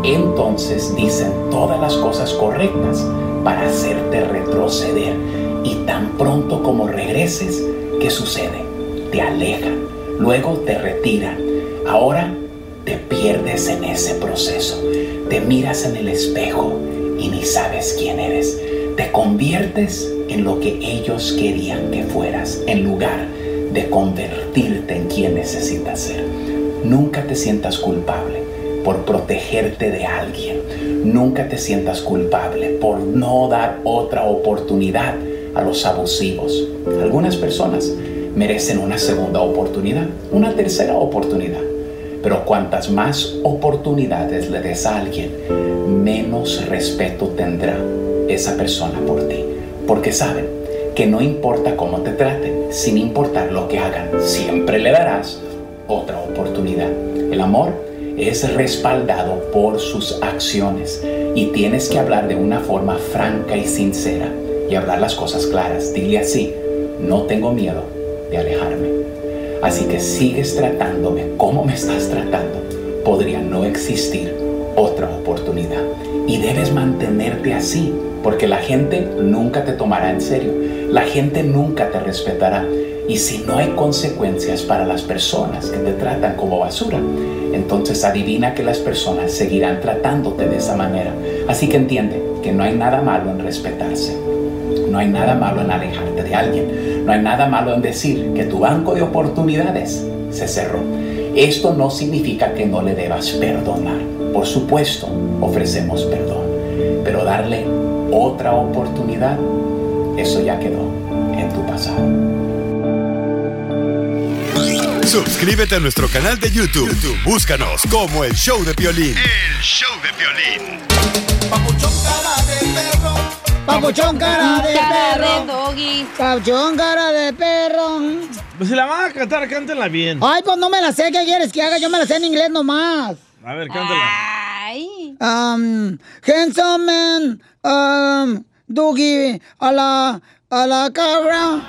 Entonces dicen todas las cosas correctas para hacerte retroceder. Y tan pronto como regreses, ¿qué sucede? Te alejan, luego te retiran. Ahora te pierdes en ese proceso. Te miras en el espejo y ni sabes quién eres. Te conviertes en lo que ellos querían que fueras, en lugar de convertirte en quien necesitas ser. Nunca te sientas culpable por protegerte de alguien. Nunca te sientas culpable por no dar otra oportunidad a los abusivos. Algunas personas merecen una segunda oportunidad, una tercera oportunidad. Pero cuantas más oportunidades le des a alguien, menos respeto tendrá esa persona por ti. Porque saben que no importa cómo te traten, sin importar lo que hagan, siempre le darás otra oportunidad. El amor es respaldado por sus acciones y tienes que hablar de una forma franca y sincera y hablar las cosas claras. Dile así, no tengo miedo de alejarme. Así que sigues tratándome como me estás tratando. Podría no existir otra oportunidad. Y debes mantenerte así, porque la gente nunca te tomará en serio. La gente nunca te respetará. Y si no hay consecuencias para las personas que te tratan como basura, entonces adivina que las personas seguirán tratándote de esa manera. Así que entiende que no hay nada malo en respetarse. No hay nada malo en alejarte de alguien. No hay nada malo en decir que tu banco de oportunidades se cerró. Esto no significa que no le debas perdonar. Por supuesto, ofrecemos perdón. Pero darle otra oportunidad, eso ya quedó en tu pasado. Suscríbete a nuestro canal de YouTube. YouTube, Búscanos como el show de violín. El show de violín. Papuchón cara de Cara perro. de doggy. Papuchón cara de perro. Pues si la van a cantar, cántenla bien. Ay, pues no me la sé. ¿Qué quieres que haga? Yo me la sé en inglés nomás. A ver, cántala. Ay. Um, handsome man, um, Dougie, a la, a la cabra,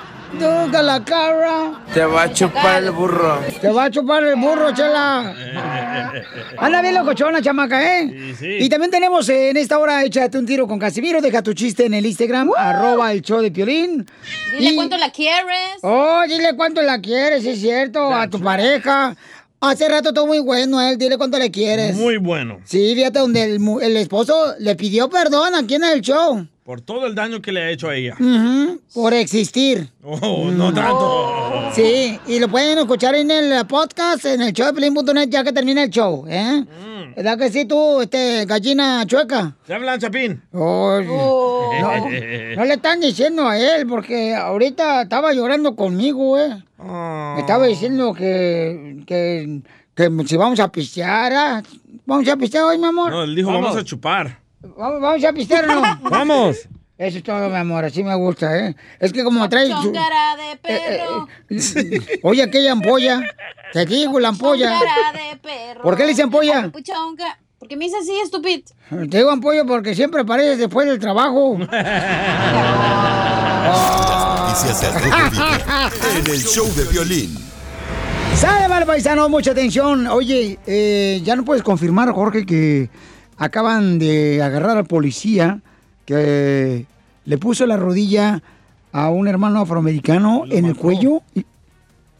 A la cabra. Te va a chupar el burro. Te va a chupar el burro, chela. Anda bien locochona, chamaca, ¿eh? Y también tenemos eh, en esta hora Échate un tiro con Casimiro. Deja tu chiste en el Instagram, arroba el show de Piolín. Dile Y- cuánto la quieres. Oh, dile cuánto la quieres, es cierto, a tu pareja. Hace rato todo muy bueno, él, dile cuánto le quieres. Muy bueno. Sí, fíjate donde el esposo le pidió perdón aquí en el show. Por todo el daño que le ha hecho a ella. Por existir. Oh, no tanto. Sí, y lo pueden escuchar en el podcast, en el show de Pelín.net ya que termina el show, ¿eh? ¿Verdad que sí tú, este, gallina chueca? ¿Te hablan, Chapín? Oye, no, no le están diciendo a él, porque ahorita estaba llorando conmigo, ¿eh? Me estaba diciendo que, que, que si vamos a pistear, ¿ah? ¿Vamos a pistear hoy, mi amor? No, él dijo, vamos, a chupar. ¿Vamos, vamos a pistear o no? Vamos. Eso es todo, mi amor, así me gusta, ¿eh? Es que como trae... su- cara de perro. Oye, aquella ampolla. Te digo, la ampolla. Cara de perro. ¿Por qué le dicen ampolla? Papuchón ca- ¿Por qué me dice así, estúpido? Te digo ampolla porque siempre apareces después del trabajo. Noticias en el show de violín. ¡Sale, mal paisano! Mucha atención. Oye, eh, ya no puedes confirmar, Jorge, que acaban de agarrar al policía que le puso la rodilla a un hermano afroamericano en el cuello.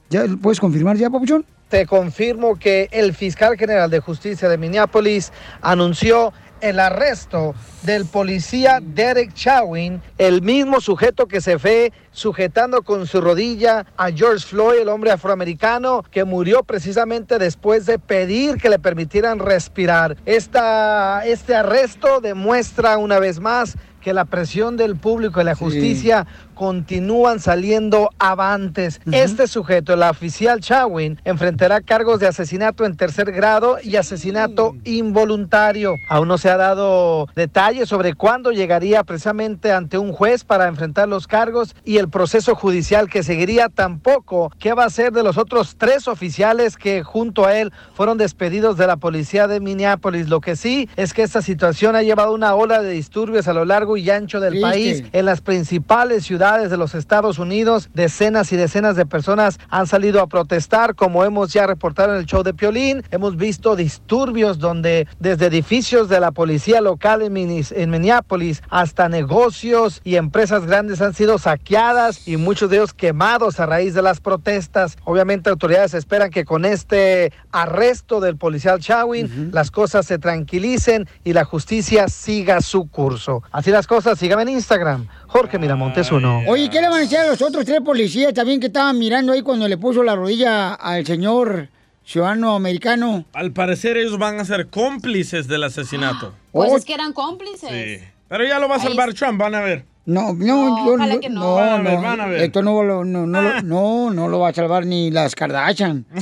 ¿Ya puedes confirmar ya, papuchón? Te confirmo que el fiscal general de justicia de Minneapolis anunció el arresto del policía Derek Chauvin, el mismo sujeto que se fue sujetando con su rodilla a George Floyd, el hombre afroamericano que murió precisamente después de pedir que le permitieran respirar. Esta, este arresto demuestra una vez más que la presión del público y la justicia continúan saliendo avantes. Este sujeto, el oficial Chawin, enfrentará cargos de asesinato en tercer grado y asesinato involuntario. Aún no se ha dado detalles sobre cuándo llegaría precisamente ante un juez para enfrentar los cargos y el proceso judicial que seguiría tampoco. ¿Qué va a ser de los otros tres oficiales que junto a él fueron despedidos de la policía de Minneapolis? Lo que sí es que esta situación ha llevado una ola de disturbios a lo largo y ancho del Triste. país. En las principales ciudades de los Estados Unidos, decenas y decenas de personas han salido a protestar, como hemos ya reportado en el show de Piolín. Hemos visto disturbios donde desde edificios de la policía local en, Minis- en Minneapolis hasta negocios y empresas grandes han sido saqueadas y muchos de ellos quemados a raíz de las protestas. Obviamente autoridades esperan que con este arresto del policial Chawin las cosas se tranquilicen y la justicia siga su curso. Así las cosas, síganme en Instagram, Jorge Miramontes uno. Oye, ¿qué le van a decir a los otros tres policías también que estaban mirando ahí cuando le puso la rodilla al señor ciudadano americano? Al parecer ellos van a ser cómplices del asesinato. Pues Oh. es que eran cómplices. Sí. Pero ya lo va a salvar Trump, van a ver. No, no, No, yo no, que no. no, Van a ver, no, van a ver. esto no, lo- no, no, lo- no, no lo va a salvar ni las Kardashian.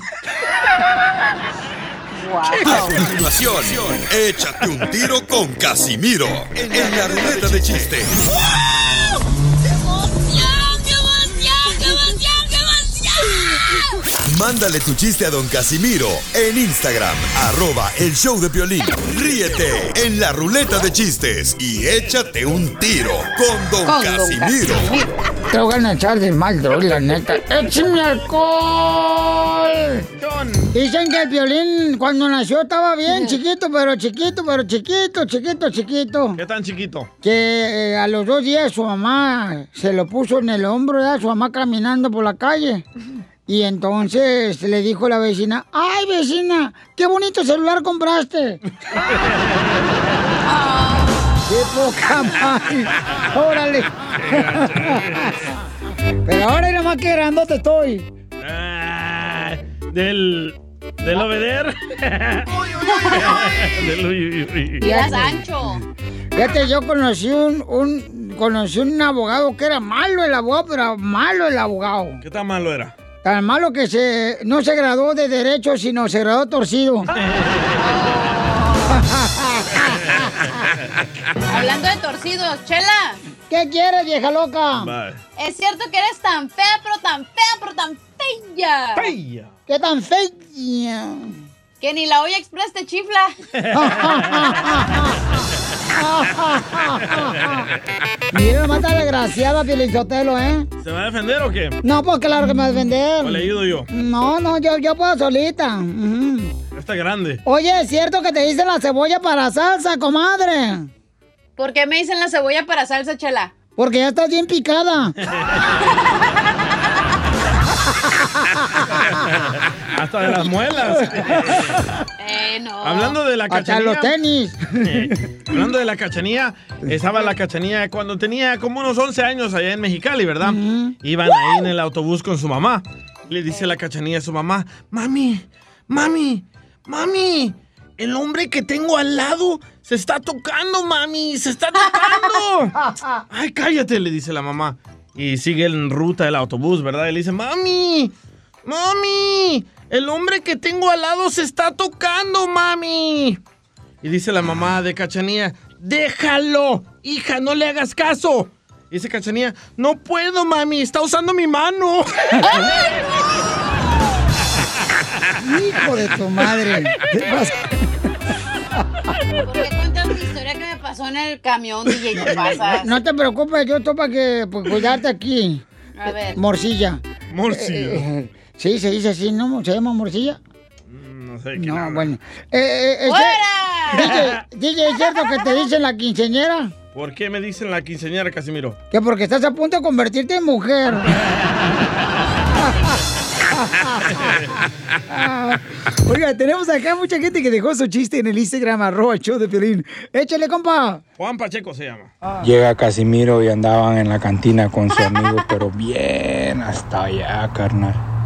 A continuación, échate un tiro con Casimiro en la ruleta de chiste. Mándale tu chiste a don Casimiro en Instagram, arroba el show de violín. Ríete en la ruleta de chistes y échate un tiro con don Con don Casimiro. Te voy a echar de mal, droga, la neta. ¡Échame alcohol! Dicen que el violín cuando nació estaba bien chiquito, pero chiquito, pero chiquito, chiquito, chiquito. ¿Qué tan chiquito? Que eh, a los dos días su mamá se lo puso en el hombro, ¿verdad? su mamá caminando por la calle. Y entonces le dijo la vecina, ¡ay vecina! ¡Qué bonito celular compraste! ¡Qué poca madre! ¡Órale! Pero ahora nomás que grandote estoy. Ah, del. Del obeder. del uy, uy, uy. Y eras ancho. Fíjate, yo conocí un, un, conocí un abogado que era malo el abogado, pero malo el abogado. ¿Qué tan malo era? Tan malo que se, no se graduó de derecho, sino se graduó torcido. Hablando de torcidos, Chela. ¿Qué quieres, vieja loca? Es cierto que eres tan fea, pero tan fea, pero tan fea. Fea. ¿Qué tan fea? Que ni la olla express te chifla. Mira, está desgraciada, Pielichotelo, ¿eh? ¿Se va a defender o qué? No, pues claro que me va a defender. ¿O le ayudo yo? No, no, yo, yo puedo solita. Ujú. Está grande. Oye, ¿es cierto que te dicen la cebolla para salsa, comadre? ¿Por qué me dicen la cebolla para salsa, Chela? Porque ya estás bien picada. Hasta de las muelas. Eh, no. Hablando de la Hasta cachanilla. los tenis. Hablando de la cachanilla, estaba la cachanilla cuando tenía como unos 11 años allá en Mexicali, ¿verdad? Iban ahí en el autobús con su mamá. Le dice la cachanilla a su mamá, mami, mami, mami, el hombre que tengo al lado se está tocando, mami, se está tocando. Ay, cállate, le dice la mamá. Y sigue en ruta el autobús, ¿verdad? Y le dice, mami, mami, el hombre que tengo al lado se está tocando, mami. Y dice la mamá de Cachanía, déjalo, hija, no le hagas caso. Y dice Cachanía, no puedo, mami, está usando mi mano. Hijo de tu madre. ¿Qué pasa? ¿Por qué cuentas mi historia que me pasó en el camión, DJ? ¿Qué pasa? No te preocupes, yo estoy para que pues, cuidarte aquí. A ver. Morcilla. Morcilla. Eh, eh, sí, se dice así, ¿no? ¿Se llama morcilla? No sé qué. No, bueno. Eh, eh, DJ, DJ, ¿es cierto que te dicen la quinceñera? ¿Por qué me dicen la quinceañera, Casimiro? Que porque estás a punto de convertirte en mujer. Ah, Oiga, tenemos acá mucha gente que dejó su chiste en el Instagram, arroba el show de Piolín. Échale, compa. Juan Pacheco se llama. Llega Casimiro y andaban en la cantina con su amigo, pero bien hasta allá, carnal.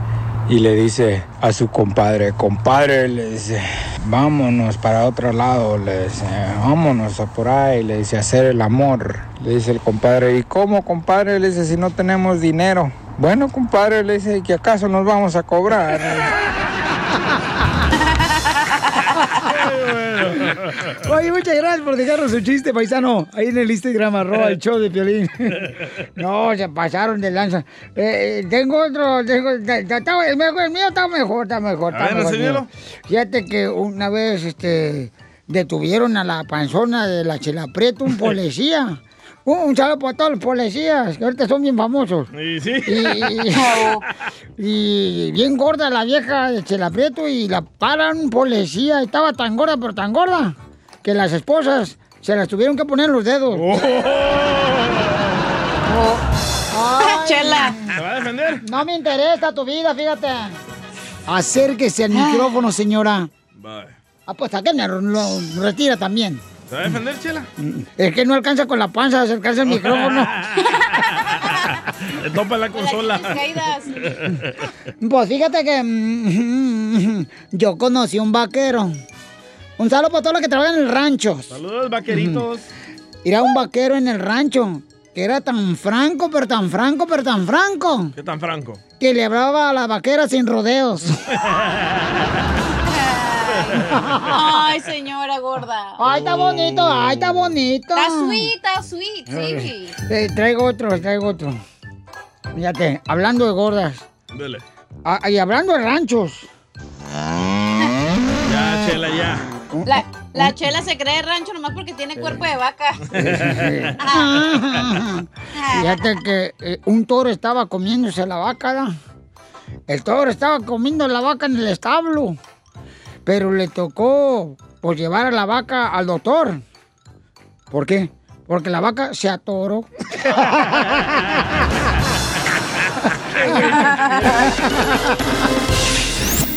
Y le dice a su compadre, compadre, le dice, vámonos para otro lado, le dice, vámonos a por ahí, le dice, hacer el amor. Le dice el compadre, ¿y cómo, compadre? Le dice, si no tenemos dinero. Bueno, compadre, le dice, ¿que acaso nos vamos a cobrar? Oye, muchas gracias por dejarnos su chiste, paisano. Ahí en el Instagram, arroba el show de Piolín. No, se pasaron de lanza. Eh, eh, tengo otro, tengo, ta- el, mejor- el mío está mejor, está mejor. Está mejor. Fíjate que una vez, este, detuvieron a la panzona de la Chela Prieto, un policía. Un, un saludo para todos los policías, que ahorita son bien famosos. Y sí. Y, y bien gorda la vieja de Chela Prieto y la paran un policía. y Estaba tan gorda, pero tan gorda, que las esposas se las tuvieron que poner en los dedos. Oh. Ay. Chela. ¿Te va a defender? No me interesa tu vida, fíjate. Acérquese al micrófono, señora. Bye. Ah, pues acá me lo lo retira también. ¿Te va a defender, Chela? Es que no alcanza con la panza a acercarse al micrófono. Le topa la consola. Pues fíjate que mm, yo conocí un vaquero. Un saludo para todos los que trabajan en el rancho. Saludos, vaqueritos. Era un vaquero en el rancho que era tan franco, pero tan franco, pero tan franco, ¿Qué tan franco? que le hablaba a la vaquera sin rodeos. Ay, señora gorda. Ay, está bonito, ay, está bonito. Está sweet, está sweet, sí. Eh, traigo otro, traigo otro. Fíjate, hablando de gordas. Dele. ah, y hablando de ranchos. Ya, Chela, ya. La, la chela se cree rancho nomás porque tiene cuerpo de vaca. Fíjate que eh, un toro estaba comiéndose la vaca. ¿da? El toro estaba comiendo la vaca en el establo. Pero le tocó pues, llevar a la vaca al doctor. ¿Por qué? Porque la vaca se atoró.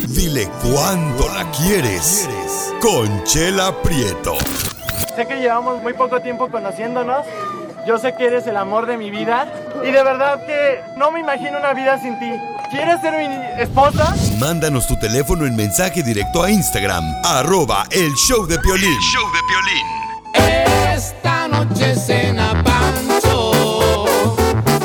Dile cuándo la quieres. Conchela Prieto. Sé que llevamos muy poco tiempo conociéndonos. Yo sé que eres el amor de mi vida. Y de verdad que no me imagino una vida sin ti. ¿Quieres ser mi esposa? Mándanos tu teléfono en mensaje directo a Instagram, arroba el show de Piolín. show de Piolín. Esta noche cena Pancho.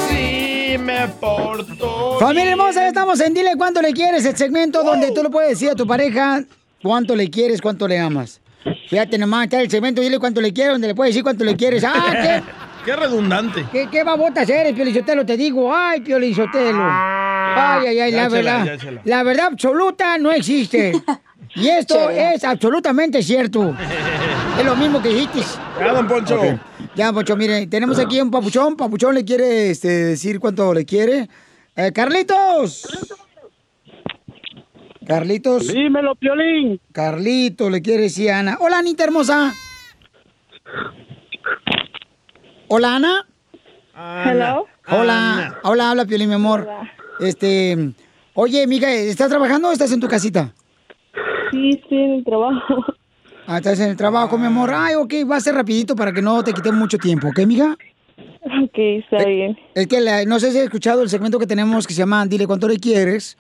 Sí, me porto. Familia hermosa, ya estamos en Dile cuánto le quieres, el segmento donde tú le puedes decir a tu pareja cuánto le quieres, cuánto le amas. Fíjate nomás, está el segmento Dile cuánto le quieres, donde le puedes decir cuánto le quieres. ¡Ah, qué, Qué redundante. qué, qué babotas eres, Piolizotelo! Te digo, ¡ay, Piolizotelo! ¡Ay, ay, ay, Ya, la verdad! La verdad absoluta no existe. Y esto Chela. es absolutamente cierto. Es lo mismo que dijiste. Ya, don Poncho. Ya, Poncho, mire, tenemos aquí un papuchón. Papuchón le quiere este, decir cuánto le quiere. Eh, ¡Carlitos! Carlitos. Dímelo, Piolín. Carlito le quiere decir a Ana. Hola, Anita hermosa. Hola, Ana. Hello. Hola. Hola, habla Piolín, mi amor. Este, oye, amiga, ¿estás trabajando o estás en tu casita? Sí, estoy en el trabajo. Ah, estás en el trabajo, mi amor. Ay, ok, va a ser rapidito para que no te quitemos mucho tiempo, ¿ok, amiga? Ok, está bien. Es que la- no sé si has escuchado el segmento que tenemos que se llama Dile cuánto le quieres.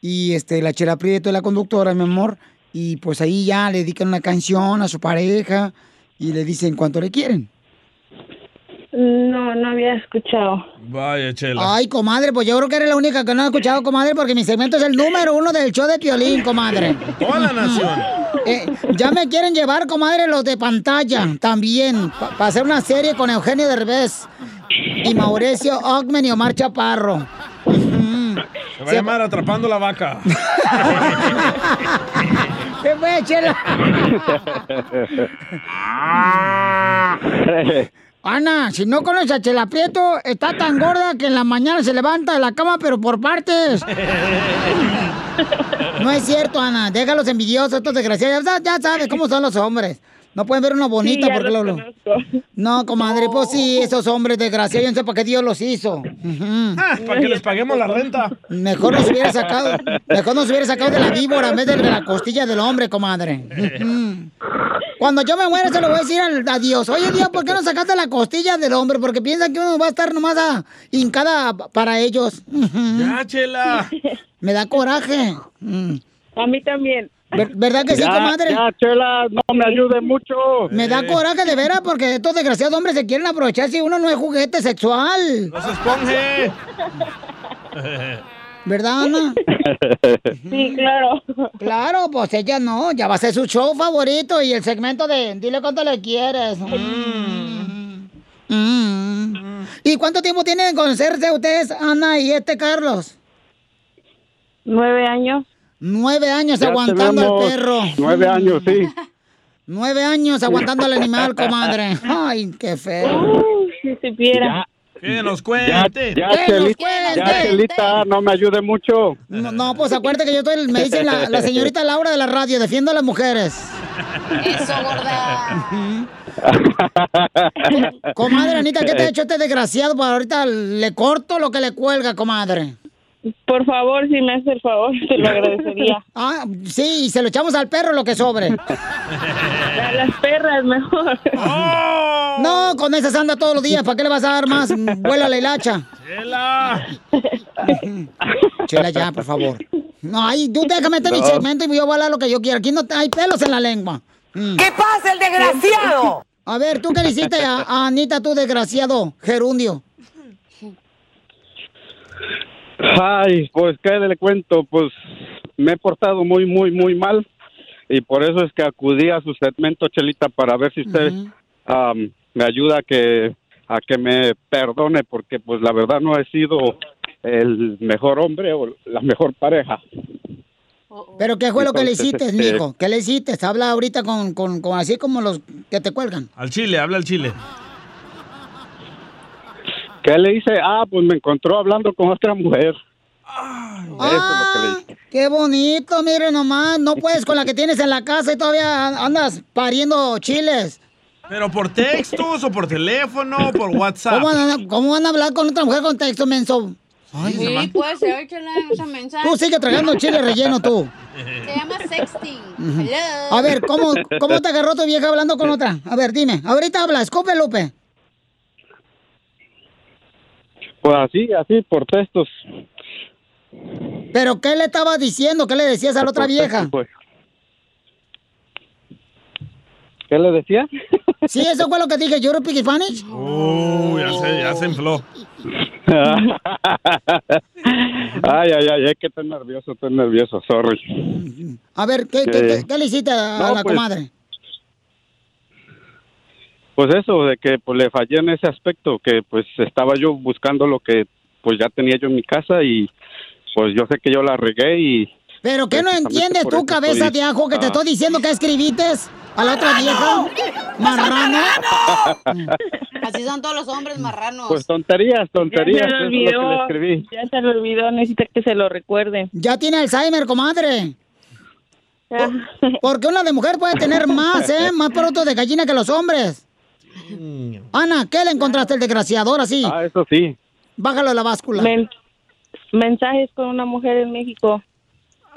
Y este, la Chela Prieto es la conductora, mi amor. Y pues ahí ya le dedican una canción a su pareja y le dicen cuánto le quieren. No, no había escuchado. Vaya, Chela. Ay, comadre, pues yo creo que eres la única que no ha escuchado, comadre, porque mi segmento es el número uno del show de Piolín, comadre. Toda la nación. Eh, ya me quieren llevar, comadre, los de pantalla también, para hacer una serie con Eugenio Derbez y Mauricio Ockman y Omar Chaparro. Se va a llamar Atrapando la Vaca. ¿Qué fue, chela? Ana, si no conoces a Chela Prieto, está tan gorda que en la mañana se levanta de la cama, pero por partes. No es cierto, Ana. Déjalos envidiosos, estos desgraciados. Ya, ya sabes cómo son los hombres. No pueden ver una bonita Sí, porque los lo... No, comadre, pues sí, esos hombres desgraciados, yo no sé para qué Dios los hizo. Ah, para que les paguemos la renta. Mejor nos hubiera sacado, mejor nos hubiera sacado de la víbora en vez de la costilla del hombre, comadre. Cuando yo me muera se lo voy a decir al, a Dios. Oye, Dios, ¿por qué no sacaste la costilla del hombre? Porque piensan que uno va a estar nomás a, hincada para ellos. Ya, chela. Me da coraje. A mí también. Ver- ¿Verdad que sí, Ya, comadre? ya, Chela, no me ayude mucho. Me da coraje de veras porque estos desgraciados hombres se quieren aprovechar si uno no es juguete sexual. ¡No se esponje! ¿Verdad, Ana? Sí, claro. Claro, pues ella no, ya va a ser su show favorito y el segmento de dile cuánto le quieres. Mm. Mm. ¿Y cuánto tiempo tienen de conocerse ustedes, Ana y este Carlos? Nueve años. Nueve años Ya aguantando al perro. Nueve años, sí. Nueve años aguantando al animal, comadre. Ay, qué feo. Uy, si supiera. Que nos Ya, cuente. ya, Que nos Chelita, cuente. ya, Chelita, no me ayude mucho. No, no, pues acuérdate que yo estoy, me dicen la, la señorita Laura de la radio, defiendo a las mujeres. Eso, gorda. Comadre Anita, ¿qué te ha hecho este desgraciado? Pues ahorita le corto lo que le cuelga, comadre. Por favor, si me hace el favor, te lo agradecería. Ah, sí, y se lo echamos al perro lo que sobre. A las perras mejor. No, con esas anda todos los días. ¿Para qué le vas a dar más? Vuela la hilacha. ¡Chela! Chela, ya, por favor. No, ahí, tú déjame meter mi No. segmento y yo voy a hablar lo que yo quiera. Aquí no hay pelos en la lengua. ¿Qué pasa, el desgraciado? A ver, ¿tú qué le hiciste a, a Anita, tú desgraciado gerundio? Ay, pues, ¿qué le cuento? Pues, me he portado muy, muy, muy mal. Y por eso es que acudí a su segmento, Chelita, para ver si usted me ayuda a que, a que me perdone, porque pues la verdad no he sido el mejor hombre o la mejor pareja. ¿Pero qué fue lo que le hiciste, este- mijo? ¿Qué le hiciste? Habla ahorita con, con, con así como los que te cuelgan. Al chile, habla al chile. ¿Qué le hice? Ah, pues me encontró hablando con otra mujer. Eso es lo que le hice. Qué bonito, mire nomás. No puedes con la que tienes en la casa y todavía andas pariendo chiles. ¿Pero por textos o por teléfono por WhatsApp? ¿Cómo van, a, cómo van a hablar con otra mujer con texto, menso? Sí, puede ser, chela, esa mensaje. Tú sigue tragando chile relleno, tú. Se llama sexting. Hello. A ver, ¿cómo, ¿cómo te agarró tu vieja hablando con otra? A ver, dime. Ahorita habla, escupe, Lupe. Pues así, así, por textos. ¿Pero qué le estaba diciendo? ¿Qué le decías a la otra vieja? pues. ¿Qué le decía? Sí, eso fue lo que dije. ¿Yo speak Spanish? Uh, ya se, ya se infló. ay, ay, ay, es que estoy nervioso, estoy nervioso, sorry. A ver, ¿qué, qué, qué- qué le hiciste a, a No, la pues, comadre? Pues eso, de que pues le fallé en ese aspecto, que pues estaba yo buscando lo que pues ya tenía yo en mi casa y pues yo sé que yo la regué y... ¿Pero qué no entiendes tú, cabeza estoy- de ajo, que te Ah. estoy diciendo que escribiste a la otra vieja? ¿Marrano? Así son todos los hombres marranos. Pues tonterías, tonterías, Ya se eso lo es lo que le olvidó. escribí. Ya se lo olvidó, necesita que se lo recuerde. Ya tiene Alzheimer, comadre. Ah. Porque una de mujer puede tener más, ¿eh? Más productos de gallina que los hombres. Ana, ¿qué le encontraste el desgraciado? Ahora sí. Ah, eso sí. Bájalo a la báscula. Men- mensajes con una mujer en México.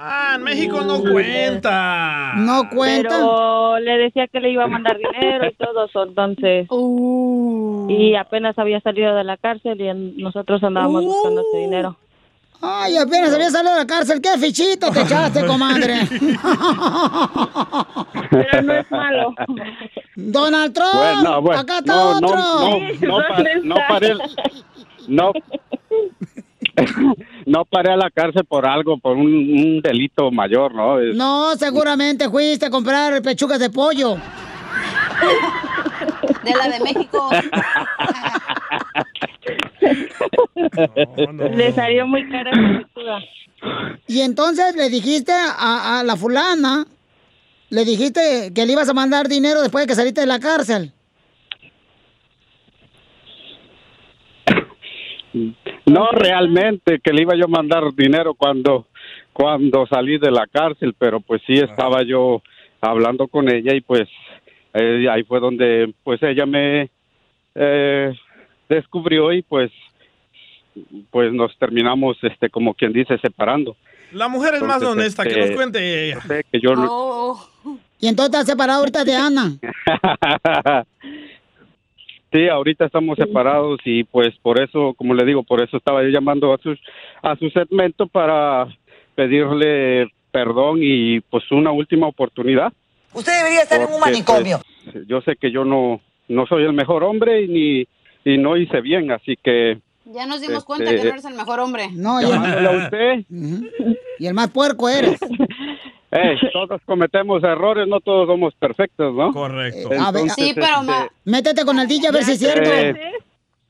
Ah, en México no cuenta. No cuenta. Pero le decía que le iba a mandar dinero y todo eso, entonces. Y apenas había salido de la cárcel y nosotros andábamos buscando ese dinero. Ay, apenas había salido de la cárcel. ¿Qué fichito te echaste, comadre? Pero no es malo. Donald Trump, Bueno, bueno, acá está no, otro. no, no, pa- no paré, no, no paré a la cárcel por algo, por un, un delito mayor, ¿no? Es- No, seguramente fuiste a comprar pechugas de pollo. De la de México. Le salió muy cara. Y entonces le dijiste a, a la fulana, le dijiste que le ibas a mandar dinero después de que saliste de la cárcel. No realmente que le iba yo a mandar dinero cuando cuando salí de la cárcel, pero pues sí estaba yo hablando con ella y pues eh, ahí fue donde pues ella me eh, descubrió y pues pues nos terminamos este como quien dice separando. La mujer es más honesta, que este, nos cuente ella. sé que yo no- Oh. Y entonces estás separado ahorita de Ana. Sí, ahorita estamos separados y pues por eso, como le digo, por eso estaba yo llamando a su, a su segmento para pedirle perdón y pues una última oportunidad. Usted debería estar en un Porque, manicomio. pues, yo sé que yo no, no soy el mejor hombre y, ni, y no hice bien, así que Ya nos dimos Este- cuenta que no eres el mejor hombre. No, llamándole a usted, Y el más puerco eres. eh, todos cometemos errores, no todos somos perfectos, ¿no? Correcto. A ver, Sí, pero ma- Métete con el DJ a ver si es cierto. Eh,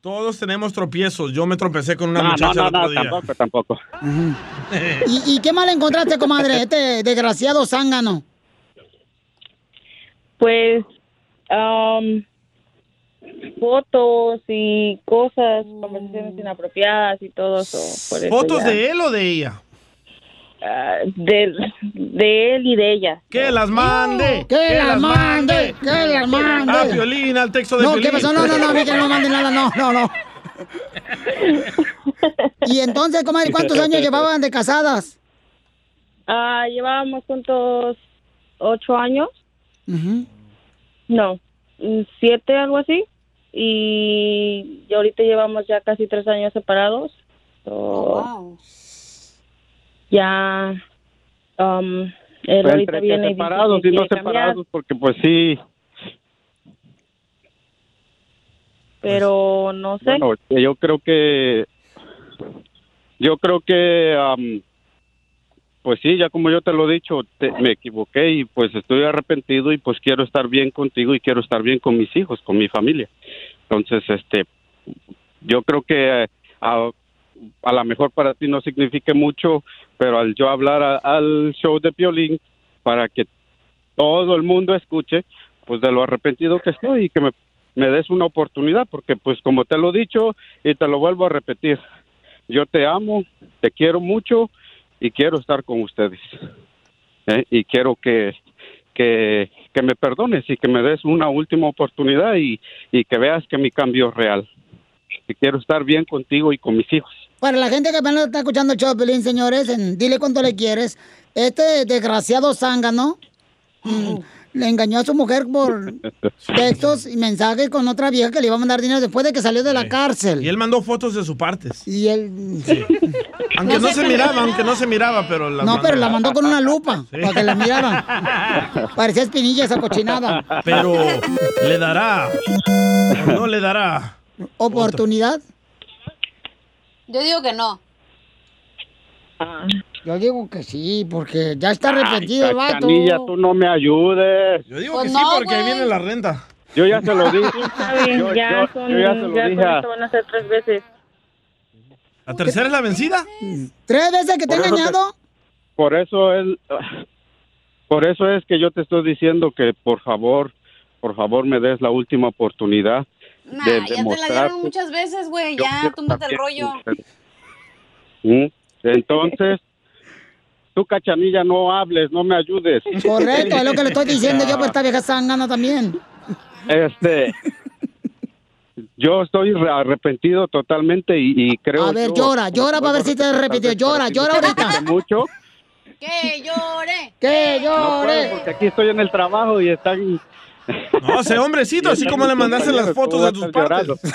Todos tenemos tropiezos. Yo me tropecé con una No, no, muchacha no, el otro no, día. tampoco, tampoco. ¿Y, y qué mal encontraste, comadre? Este desgraciado zángano. Pues, am, fotos y cosas, conversaciones inapropiadas y todo eso. por eso ¿Fotos ya. de él o de ella? Ah, de, de él y de ella. Que las mande. Que las mande, que las mande. A Violín, al texto de No, Piolín. ¿qué pasó? No, no, no, a mí que no mande nada, no, no, no. Y entonces, comadre, ¿cuántos años llevaban de casadas? Ah, llevábamos juntos ocho años. No, mm, siete, algo así. Y, ahorita llevamos ya casi tres años separados. So, Ya, um, él ahorita Entre que viene y dice separados que y no separados, porque pues sí, pero no sé. bueno, yo creo que, yo creo que, am, pues sí, ya como yo te lo he dicho, te- me equivoqué y pues estoy arrepentido y pues quiero estar bien contigo y quiero estar bien con mis hijos, con mi familia. Entonces, este, yo creo que eh, a, a lo mejor para ti no signifique mucho, pero al yo hablar a- al show de Piolín para que todo el mundo escuche, pues de lo arrepentido que estoy y que me, me des una oportunidad, porque pues como te lo he dicho y te lo vuelvo a repetir, yo te amo, te quiero mucho y quiero estar con ustedes. ¿eh? Y quiero que, que, que me perdones y que me des una última oportunidad y, y que veas que mi cambio es real. Y quiero estar bien contigo y con mis hijos. Para la gente que apenas está escuchando el show, señores, en dile cuánto le quieres. Este desgraciado zángano mm, le engañó a su mujer por textos y mensajes con otra vieja que le iba a mandar dinero después de que salió de la cárcel. Y él mandó fotos de sus partes. Y él... Aunque no, se miraba, aunque no se miraba, pero las No, mandó. pero la mandó con una lupa Sí. para que la miraran. Parecía espinilla esa cochinada. Pero le dará. o no le dará. ¿Oportunidad? Yo digo que no. Yo digo que sí, porque ya está arrepentido el vato. Cachanilla, tú no me ayudes. Yo digo Pues que no, sí, porque ahí viene la renta. Yo ya se lo dije. Está bien, Yo- ya, yo- son, yo ya se lo ya dije van a ser tres veces. ¿La tercera es la vencida? ¿Tres veces que te Por he te- engañado? Por eso es, por eso es que yo te estoy diciendo que por favor, por favor me des la última oportunidad Nah, de ya te la demostrar. dieron muchas veces, güey. Ya, túmbate el rollo. ¿Mm? Entonces, tú cachanilla no hables, no me ayudes. Correcto, es lo que le estoy diciendo yo, pues esta vieja zángana también. Este, yo estoy re- arrepentido totalmente y, y creo. A ver, yo- llora, llora para ver si te repitió. Llora, llora ahorita. Mucho. Que llore. Que No puedo porque aquí estoy en el trabajo y están. No, sé hombrecito, así como le mandaste las fotos de tus partes.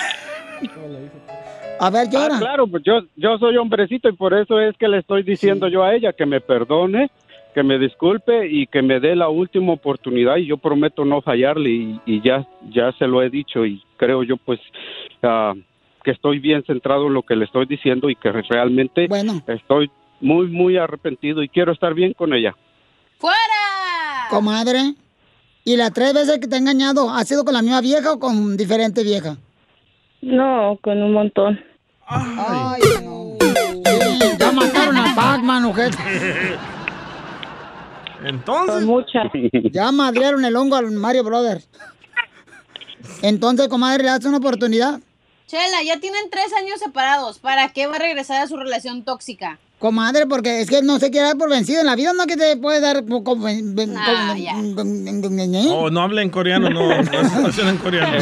A ver, llora. claro, pues yo, yo soy hombrecito y por eso es que le estoy diciendo yo a ella que me perdone, que me disculpe y que me dé la última oportunidad y yo prometo no fallarle y, y ya, ya se lo he dicho y creo yo pues ah, que estoy bien centrado en lo que le estoy diciendo y que realmente estoy muy, muy arrepentido y quiero estar bien con ella. ¡Fuera! Comadre, ¿y las tres veces que te ha engañado, ha sido con la misma vieja o con diferente vieja? No, con un montón. Ay, no. Ya mataron a Pac-Man. Entonces. mucha. Ya madrearon el hongo al Mario Brothers. Entonces, comadre, le das una oportunidad. Chela, ya tienen tres años separados. ¿Para qué va a regresar a su relación tóxica? Comadre, porque es que no se quiere dar por vencido en la vida, no que te puede dar por- Ah. Oh, no hable en coreano, no, no situación en coreano.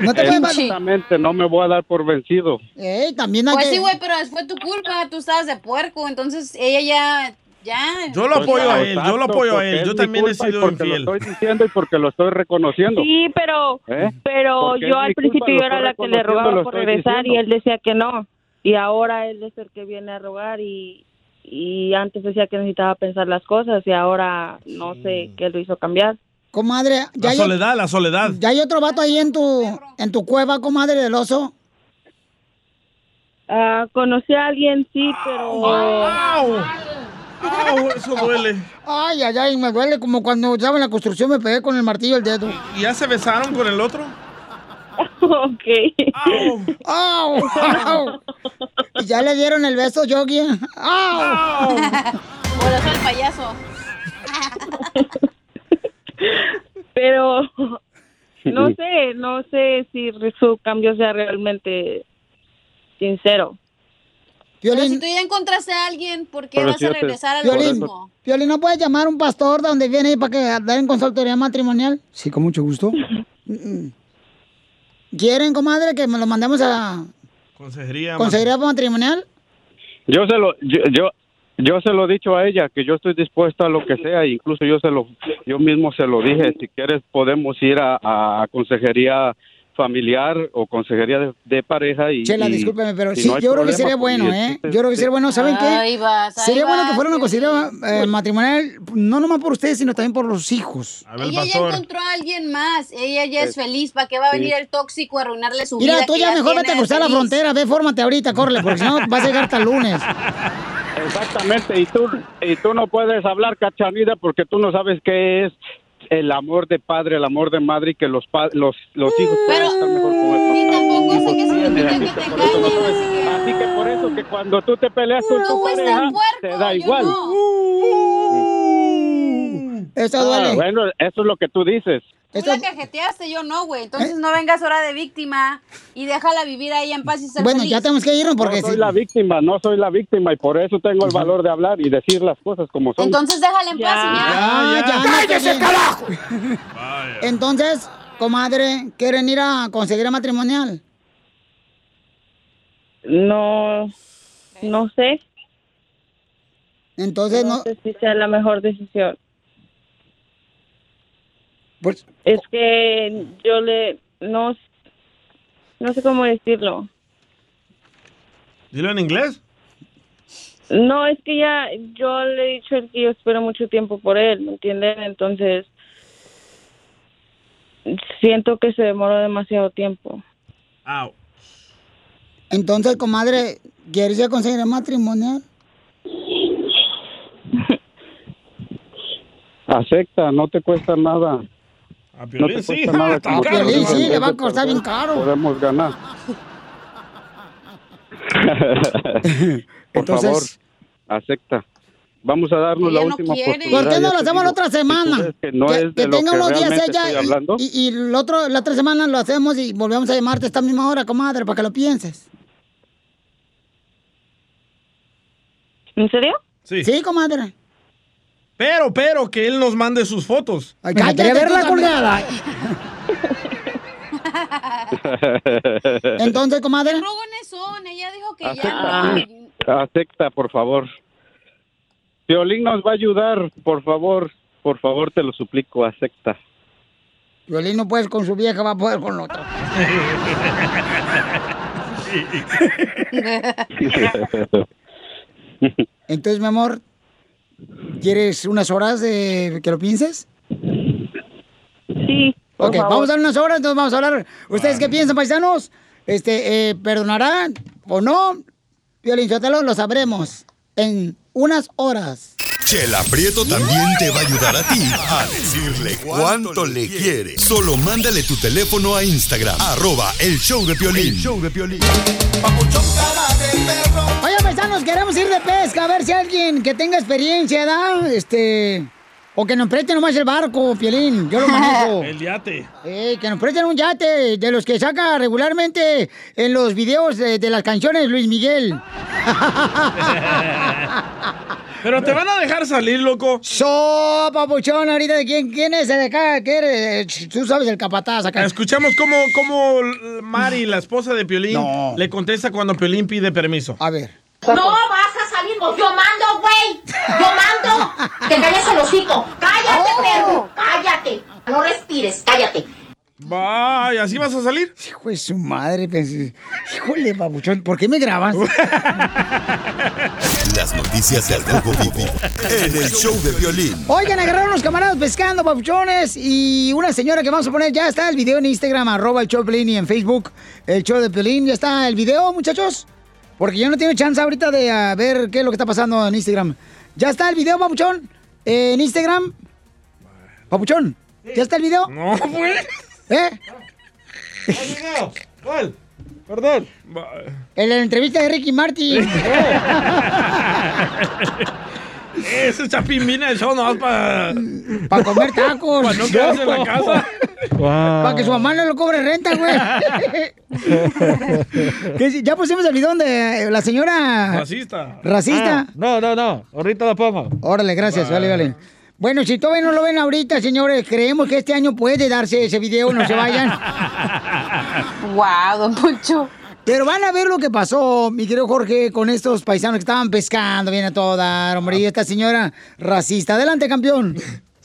No te Exactamente, no me voy a dar por vencido. Ey, también hay Pues que... sí, güey, pero fue tu culpa. Tú estabas de puerco. Entonces ella ya Ya. Yo lo apoyo a él, yo lo apoyo a él. Yo también he sido porque infiel. Lo estoy diciendo y porque lo estoy reconociendo. Sí, pero ¿Eh? pero Porque yo al principio yo era la que le rogaba por regresar y diciendo. él decía que no. Y ahora él es el que viene a rogar y, y antes decía que necesitaba pensar las cosas y ahora no sé qué lo hizo cambiar. Comadre, ya La hay, soledad, la soledad. ya hay otro vato ahí en tu, en tu cueva, comadre del oso. Ah, conocí a alguien, sí, pero... ¡Au! ¡Au! Eso duele. Ay, ay, ay, me duele como cuando estaba en la construcción me pegué con el martillo el dedo. ¿Y ya se besaron con el otro? Ok. ¡Au! ¡Au! ¿Y ya le dieron el beso, Yogi? ¡Au! Eso el payaso. pero no sé, no sé si su cambio sea realmente sincero. Pero si tú ya encontraste a alguien, ¿por qué Pero vas si a te- regresar a lo Piolín, mismo? Piolín, ¿no puedes llamar a un pastor de donde viene ahí para que den consultoría matrimonial? Sí, con mucho gusto. ¿Quieren, comadre, que me lo mandemos a Consejería. consejería matrimonial? Yo se lo, yo, yo, yo se lo he dicho a ella que yo estoy dispuesto a lo que sea, incluso yo se lo, yo mismo se lo dije. Si quieres podemos ir a, a consejería familiar o consejería de, de pareja y. Chela, y- discúlpeme, pero sí, no yo creo que sería pues, bueno, ¿eh? Yo creo que sería bueno, ¿saben qué? Ahí vas, ahí sería bueno que fuera una consejería eh, matrimonial, no nomás por ustedes, sino también por los hijos. Ella ya encontró a alguien más. Ella ya es Sí. feliz. ¿Para qué va a venir Sí. el tóxico a arruinarle su vida? Mira, tú ya mejor vete a cruzar la frontera, ve, fórmate ahorita, córrele, porque si no vas a llegar hasta el lunes. Exactamente, y tú, y tú no puedes hablar cachanida porque tú no sabes qué es el amor de padre, el amor de madre y que los pa- los, los hijos pueden estar mejor con el Ni tampoco sé qué significa Así que te engañen, Así que por eso que cuando tú te peleas con tu es pareja, te da igual. Eso Ah, duele. bueno, eso es lo que tú dices. Tú la cajeteaste, yo no, güey. Entonces no vengas ahora de víctima y déjala vivir ahí en paz y ser Bueno, feliz. ya tenemos que irnos porque no soy si- la víctima, no soy la víctima y por eso tengo el valor de hablar y decir las cosas como son. Entonces déjala en paz y ya. Ya, no te ¡Cállese, bien. Entonces, comadre, ¿quieren ir a conseguir matrimonial? No, no sé. Entonces no... sé si sea la mejor decisión. Pues- Es que yo le no no sé cómo decirlo. Dilo en inglés. No, es que ya yo le he dicho a él que yo espero mucho tiempo por él, ¿me entienden? Entonces siento que se demoró demasiado tiempo. Au. Entonces, comadre, ¿quieres ir a conseguir matrimonial? Acepta, no te cuesta nada. A No Piolín te sí. nada. Ah, sí, le va a costar bien caro. Podemos ganar. Por Entonces- favor, acepta. Vamos a darnos la no última quiere. oportunidad. ¿Por qué no lo hacemos la otra semana? que no que tenga que unos días ella y, y, y el otro, la otra semana lo hacemos y volvemos a llamarte esta misma hora, comadre, para que lo pienses. ¿En serio? Sí. Sí, comadre. Pero, pero, que él nos mande sus fotos. Ay, Me cállate, verla colgada. Entonces, comadre. ¿Qué rogones son? Ella dijo que Acepta, ya. acepta, por favor. Violín nos va a ayudar, por favor, por favor, te lo suplico, acepta. Violín no puede con su vieja, va a poder con otra. Entonces, mi amor, ¿quieres unas horas de que lo pienses? Sí. Ok, favor. vamos a dar unas horas, entonces vamos a hablar. ¿Ustedes qué piensan, paisanos? Este, eh, ¿Perdonarán o no? Violín lo sabremos en unas horas. Chela Prieto también te va a ayudar a ti a decirle cuánto le quiere. Solo mándale tu teléfono a Instagram, arroba el show de Piolín. El show de Piolín. Oye, paisanos, queremos ir de pesca, a ver si alguien que tenga experiencia, ¿da? Este... O que nos preste nomás el barco, Piolín, yo lo manejo. El yate. Eh, que nos presten un yate de los que saca regularmente en los videos de, de las canciones Luis Miguel. Pero te van a dejar salir, loco. So, papuchón, ahorita de quién, quién es el de acá, ¿Qué eres? Tú sabes el capataz acá. Escuchamos cómo, cómo Mari, la esposa de Piolín, le contesta cuando Piolín pide permiso. A ver. No vas a salir, yo mando, güey. Yo mando que calles el hocico. Cállate, perro. Cállate. No respires, cállate. Vaya, ¿así vas a salir? Hijo de su madre, pues, híjole, babuchón, ¿por qué me grabas? Las noticias del Rojo Vivo en el show de violín. Oigan, agarraron los camaradas pescando, papuchones, y una señora que vamos a poner, ya está el video en Instagram, arroba el show de Piolín, y en Facebook, el show de Piolín, ya está el video, muchachos, porque yo no tengo chance ahorita de ver qué es lo que está pasando en Instagram. Ya está el video, papuchón, en Instagram. Papuchón, ¿ya está el video? No, pues. ¿Eh? ¿Cuál? Perdón. En la entrevista de Ricky Martin. Ese chapín viene al show nomás para... Para comer tacos. Para no quedarse en la casa. Para que su mamá no lo cobre renta, güey. Ya pusimos el video de la señora... Racista. ¿Racista? Ah, no, no, no. Ahorita lo pongo. Órale, gracias, vale, vale. Bueno, si todavía no lo ven ahorita, señores, creemos que este año puede darse ese video, no se vayan. wow, don Poncho. Pero van a ver lo que pasó, mi querido Jorge, con estos paisanos que estaban pescando, viene a todo dar, hombre, y esta señora racista. Adelante, campeón.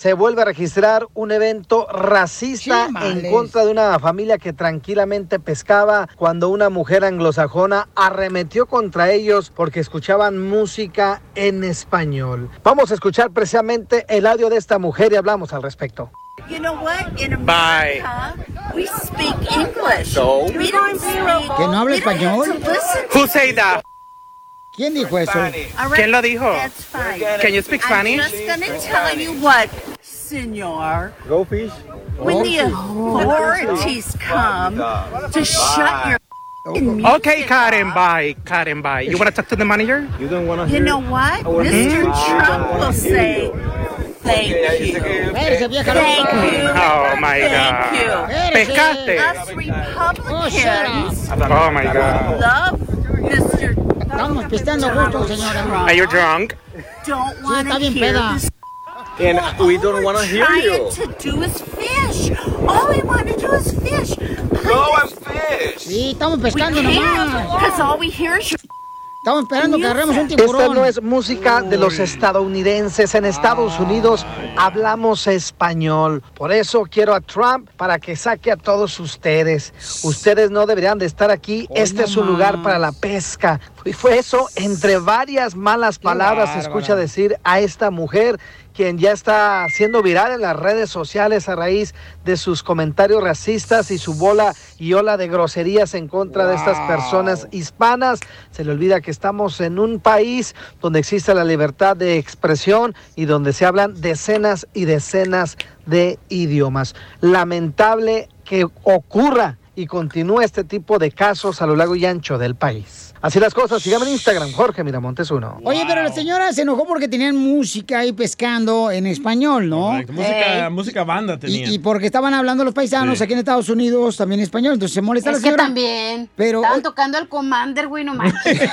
Se vuelve a registrar un evento racista Chimales. en contra de una familia que tranquilamente pescaba cuando una mujer anglosajona arremetió contra ellos porque escuchaban música en español. Vamos a escuchar precisamente el audio de esta mujer y hablamos al respecto. You know what? In Bye. America, we speak English. So? We don't speak. ¿Que no have español? Who say that? ¿Quién dijo eso? All right, ¿Quién lo dijo? Can you speak Spanish? I'm just gonna tell you what, senor. Go fish. When the authorities come to shut your Okay, Karen, bye. Karen, bye. You want to talk to the manager? You don't want to You know what? Mr. Trump will say, thank you. Thank you. Oh, my Thank God. you. Us oh, Republicans Oh, oh my God. love Mr. Estamos pisteando gusto, señora. Are you drunk? Don't Sí, want está to bien hear peda. this. And we don't want to hear Trying you. to do is fish. All we want to do is fish. Go and fish. Sí, estamos pescando nomás. Because all we hear is Estamos esperando que agarremos un Esta tiburón. no es música de los estadounidenses. En Estados Unidos hablamos español. Por eso quiero a Trump para que saque a todos ustedes. Ustedes no deberían de estar aquí. Este es un lugar para la pesca. Y fue eso, entre varias malas palabras, se escucha decir a esta mujer quien ya está siendo viral en las redes sociales a raíz de sus comentarios racistas y su bola y ola de groserías en contra de estas personas hispanas. Se le olvida que estamos en un país donde existe la libertad de expresión y donde se hablan decenas y decenas de idiomas. Lamentable que ocurra y continúe este tipo de casos a lo largo y ancho del país. Así las cosas, síganme en Instagram, Jorge Miramontes uno. Oye, pero la señora se enojó porque tenían música ahí pescando en español, ¿no? Correcto, Música, Eh, música banda tenían. y, y porque estaban hablando los paisanos Sí. aquí en Estados Unidos también español, entonces se molesta Es la que señora. también. Pero- Estaban tocando al Commander, güey, no manches.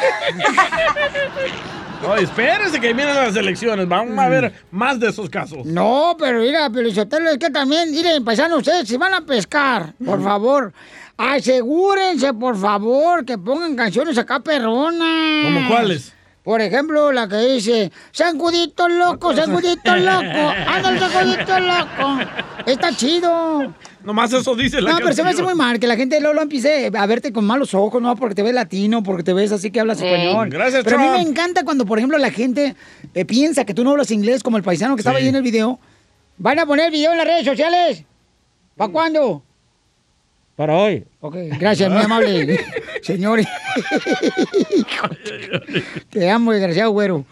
No, espérense que vienen las elecciones. Vamos a ver más de esos casos. No, pero mira, Pelizotelo, es que también, miren, paisanos, ustedes, si van a pescar, por favor, asegúrense, por favor, que pongan canciones acá perronas. ¿Cómo cuáles? Por ejemplo, la que dice, Sangudito loco, Sangudito loco, ándale, Sangudito loco. Está chido. Nomás eso dice la No, pero se me hace muy mal que la gente luego lo empiece a verte con malos ojos, no porque te ves latino, porque te ves así que hablas español. Gracias, Pero a mí me encanta cuando, por ejemplo, la gente eh, piensa que tú no hablas inglés, como el paisano que estaba ahí en el video. ¿Van a poner el video en las redes sociales? ¿Para cuándo? Para hoy. Ok, gracias, muy amable. Señores. Te amo, desgraciado güero.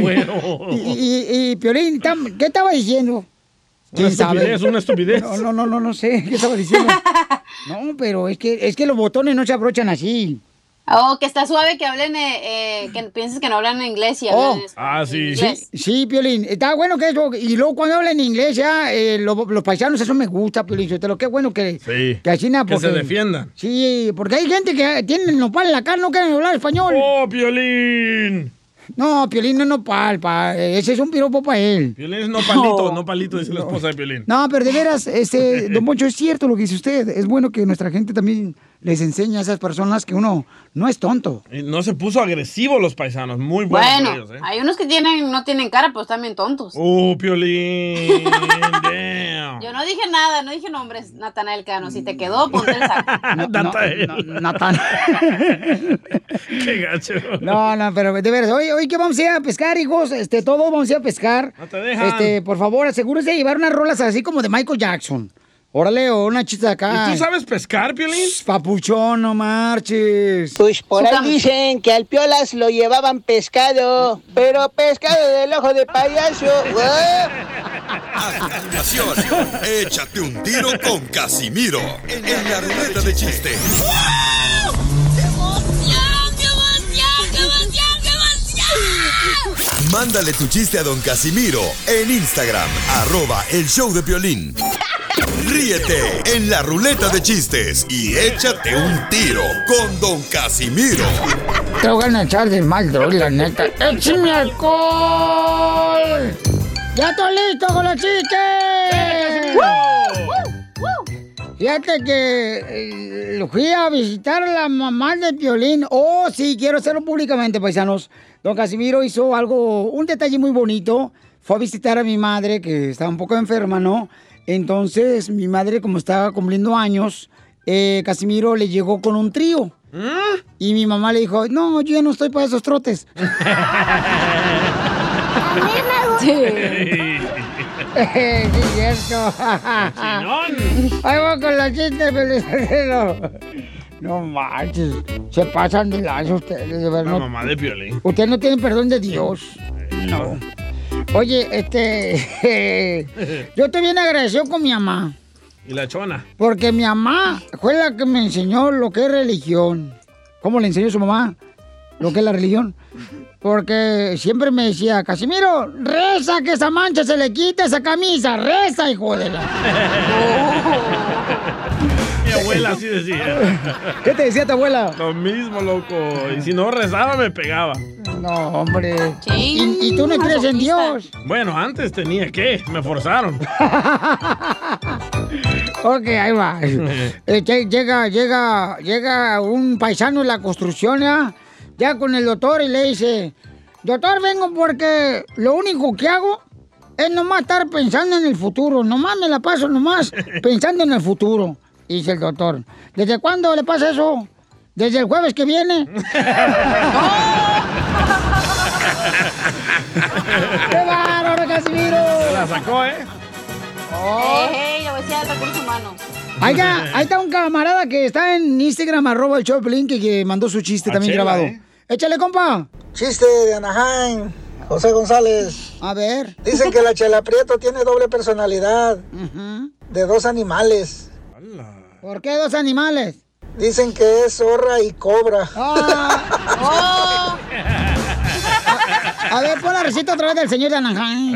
Güero. Y, y, y, Piolín, tam- ¿qué estaba diciendo? Una estupidez, una estupidez. No, no, no, no, no sé. ¿Qué estaba diciendo? No, pero es que, es que los botones no se abrochan así. Oh, que está suave que hablen, eh, eh, que pienses que no hablan inglés y Oh. hablan Ah, sí. Sí, sí, Piolín. Está bueno que eso. Y luego cuando hablan inglés ya, eh, lo- los paisanos, eso me gusta, Piolín. Pero qué bueno que, Sí. que así nada, Que se defiendan. Sí, porque hay gente que tiene el nopal en la cara, no quieren hablar español. ¡Oh, Piolín! No, Piolín no es nopal, pa. Ese es un piropo para él. Piolín es no palito, no palito, dice la esposa de Piolín. No, pero de veras, este, don Moncho, es cierto lo que dice usted. Es bueno que nuestra gente también les enseña a esas personas que uno no es tonto. Y no se puso agresivo los paisanos. Muy bueno. Bueno, ellos, ¿eh? hay unos que tienen, no tienen cara, pero están bien tontos. Uh, Piolín. damn. Yo no dije nada, no dije nombres, Natanael Cano. Si te quedó, ponte el saco. Natán. Qué gacho. No, no, pero de veras, hoy, hoy que vamos a ir a pescar, hijos, este, todos vamos a ir a pescar. No te dejan. Este, por favor, asegúrese de llevar unas rolas así como de Michael Jackson. Órale, o una chista acá. ¿Y tú sabes pescar, Piolín? Papuchón, no marches. Pues por ahí dicen que al Piolas lo llevaban pescado, pero pescado del ojo de payaso. A continuación, échate un tiro con Casimiro en la ruleta de chiste. Mándale tu chiste a don Casimiro en Instagram, arroba el show de violín. Ríete en la ruleta de chistes y échate un tiro con don Casimiro. Te voy a echar de mal, la neta. ¡Échame alcohol! ¡Ya estoy listo con los chistes! Fíjate que eh, fui a visitar a la mamá de Piolín. Oh, sí, quiero hacerlo públicamente, paisanos. Don Casimiro hizo algo, un detalle muy bonito. Fue a visitar a mi madre, que estaba un poco enferma, ¿no? Entonces, mi madre, como estaba cumpliendo años, eh, Casimiro le llegó con un trío. Y mi mamá le dijo, no, yo ya no estoy para esos trotes. sí, cierto. Ahí va con la chiste, Felicitero. No manches, se pasan de lanza ustedes, de verdad. La no- mamá de Piolín. Ustedes no tienen perdón de Dios. No. Oye, este. yo estoy bien agradecido con mi mamá. Y la chona. Porque mi mamá fue la que me enseñó lo que es religión. ¿Cómo le enseñó su mamá lo que es la religión? Porque siempre me decía, Casimiro, reza que esa mancha se le quite esa camisa, reza, hijo de la. Mi abuela así decía. ¿Qué te decía tu abuela? Lo mismo, loco. Y si no rezaba, me pegaba. No, hombre. ¿Y, y tú no crees en Dios? Bueno, antes tenía que. Me forzaron. Ok, ahí va. Eh, lle- llega, llega, llega un paisano en la construcción, ¿ya? Ya con el doctor y le dice, doctor, vengo porque lo único que hago es nomás estar pensando en el futuro. Nomás me la paso nomás pensando en el futuro. Dice el doctor, ¿desde cuándo le pasa eso? ¿Desde el jueves que viene? ¡Qué bárbaro, Casimiro! Se la sacó, ¿eh? Oh. Ey, le voy a decir a recursos humanos. Ahí está, ahí está un camarada que está en Instagram, arroba el Choplin, que, que mandó su chiste Ah, también chela, grabado. ¿eh? Échale, compa. Chiste de Anaheim, José González. A ver. Dicen que la Chela Prieto tiene doble personalidad de dos animales. ¿Por qué dos animales? Dicen que es zorra y cobra. Ah. A ver, pon la receta otra vez del señor de Anaheim.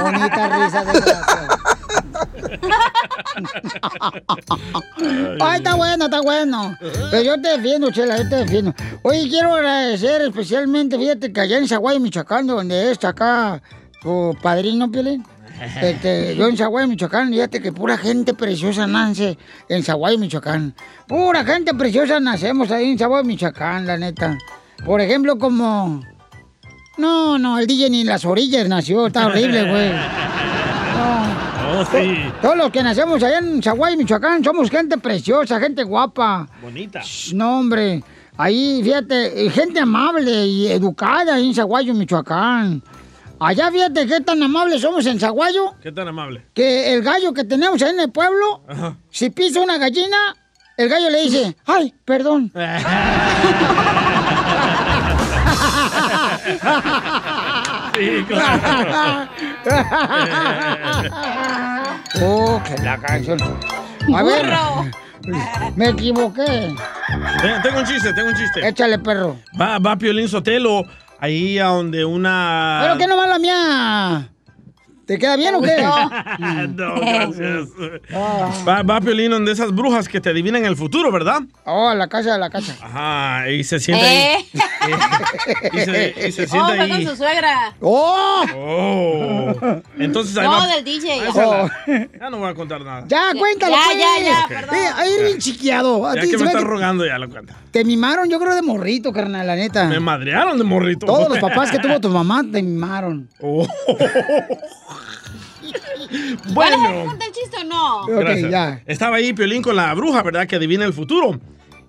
Bonita risa, desgraciado. Ay, está bueno, está bueno. Pero yo te defiendo, Chela, yo te defiendo. Oye, quiero agradecer especialmente, fíjate que allá en Zaguay, Michoacán, donde está acá tu padrino, Piolín. Este, yo en Zaguay, Michoacán, fíjate que pura gente preciosa nace en Zaguay, Michoacán. Pura gente preciosa nacemos ahí en Zaguay, Michoacán, la neta. Por ejemplo, como... No, no, el DJ ni en las orillas nació, está horrible, güey. Oh, sí. Todos los que nacemos allá en Zaguay, Michoacán, somos gente preciosa, gente guapa. Bonita. No, hombre. Ahí, fíjate, eh, gente amable y educada ahí en Zaguayo, Michoacán. Allá, fíjate qué tan amables somos en Zaguayo, ¿Qué tan amable? que el gallo que tenemos ahí en el pueblo, Ajá. si pisa una gallina, el gallo le dice, ay, perdón. Sí, claro. oh, que la canción. A ver, me equivoqué. Ten- Tengo un chiste, tengo un chiste. Échale, perro. Va, va Piolín Sotelo ahí a donde una... Pero que no va la mía. ¿Te queda bien o qué? no, gracias. Va, va Piolín donde esas brujas que te adivinan el futuro, ¿verdad? Oh, a la casa, a la casa. Ajá, y se sienta ahí. Y se, y se Oh, fue con ahí. su suegra. ¡Oh! Oh. Entonces ahí No, va- del DJ. Ah, la- Ya no voy a contar nada. Ya, cuéntalo, Ya, pues. ya, ya, Ok. perdón. Eh, ahí bien chiqueado. A Ya que me estás que rogando, ya lo cuenta. Te mimaron, yo creo, de morrito, carnal, la neta. Me madrearon de morrito. Todos los papás que tuvo tu mamá te mimaron. Oh. ¿Van a Bueno. contar el chiste o no? Gracias. Estaba ahí Piolín con la bruja, ¿verdad? Que adivina el futuro.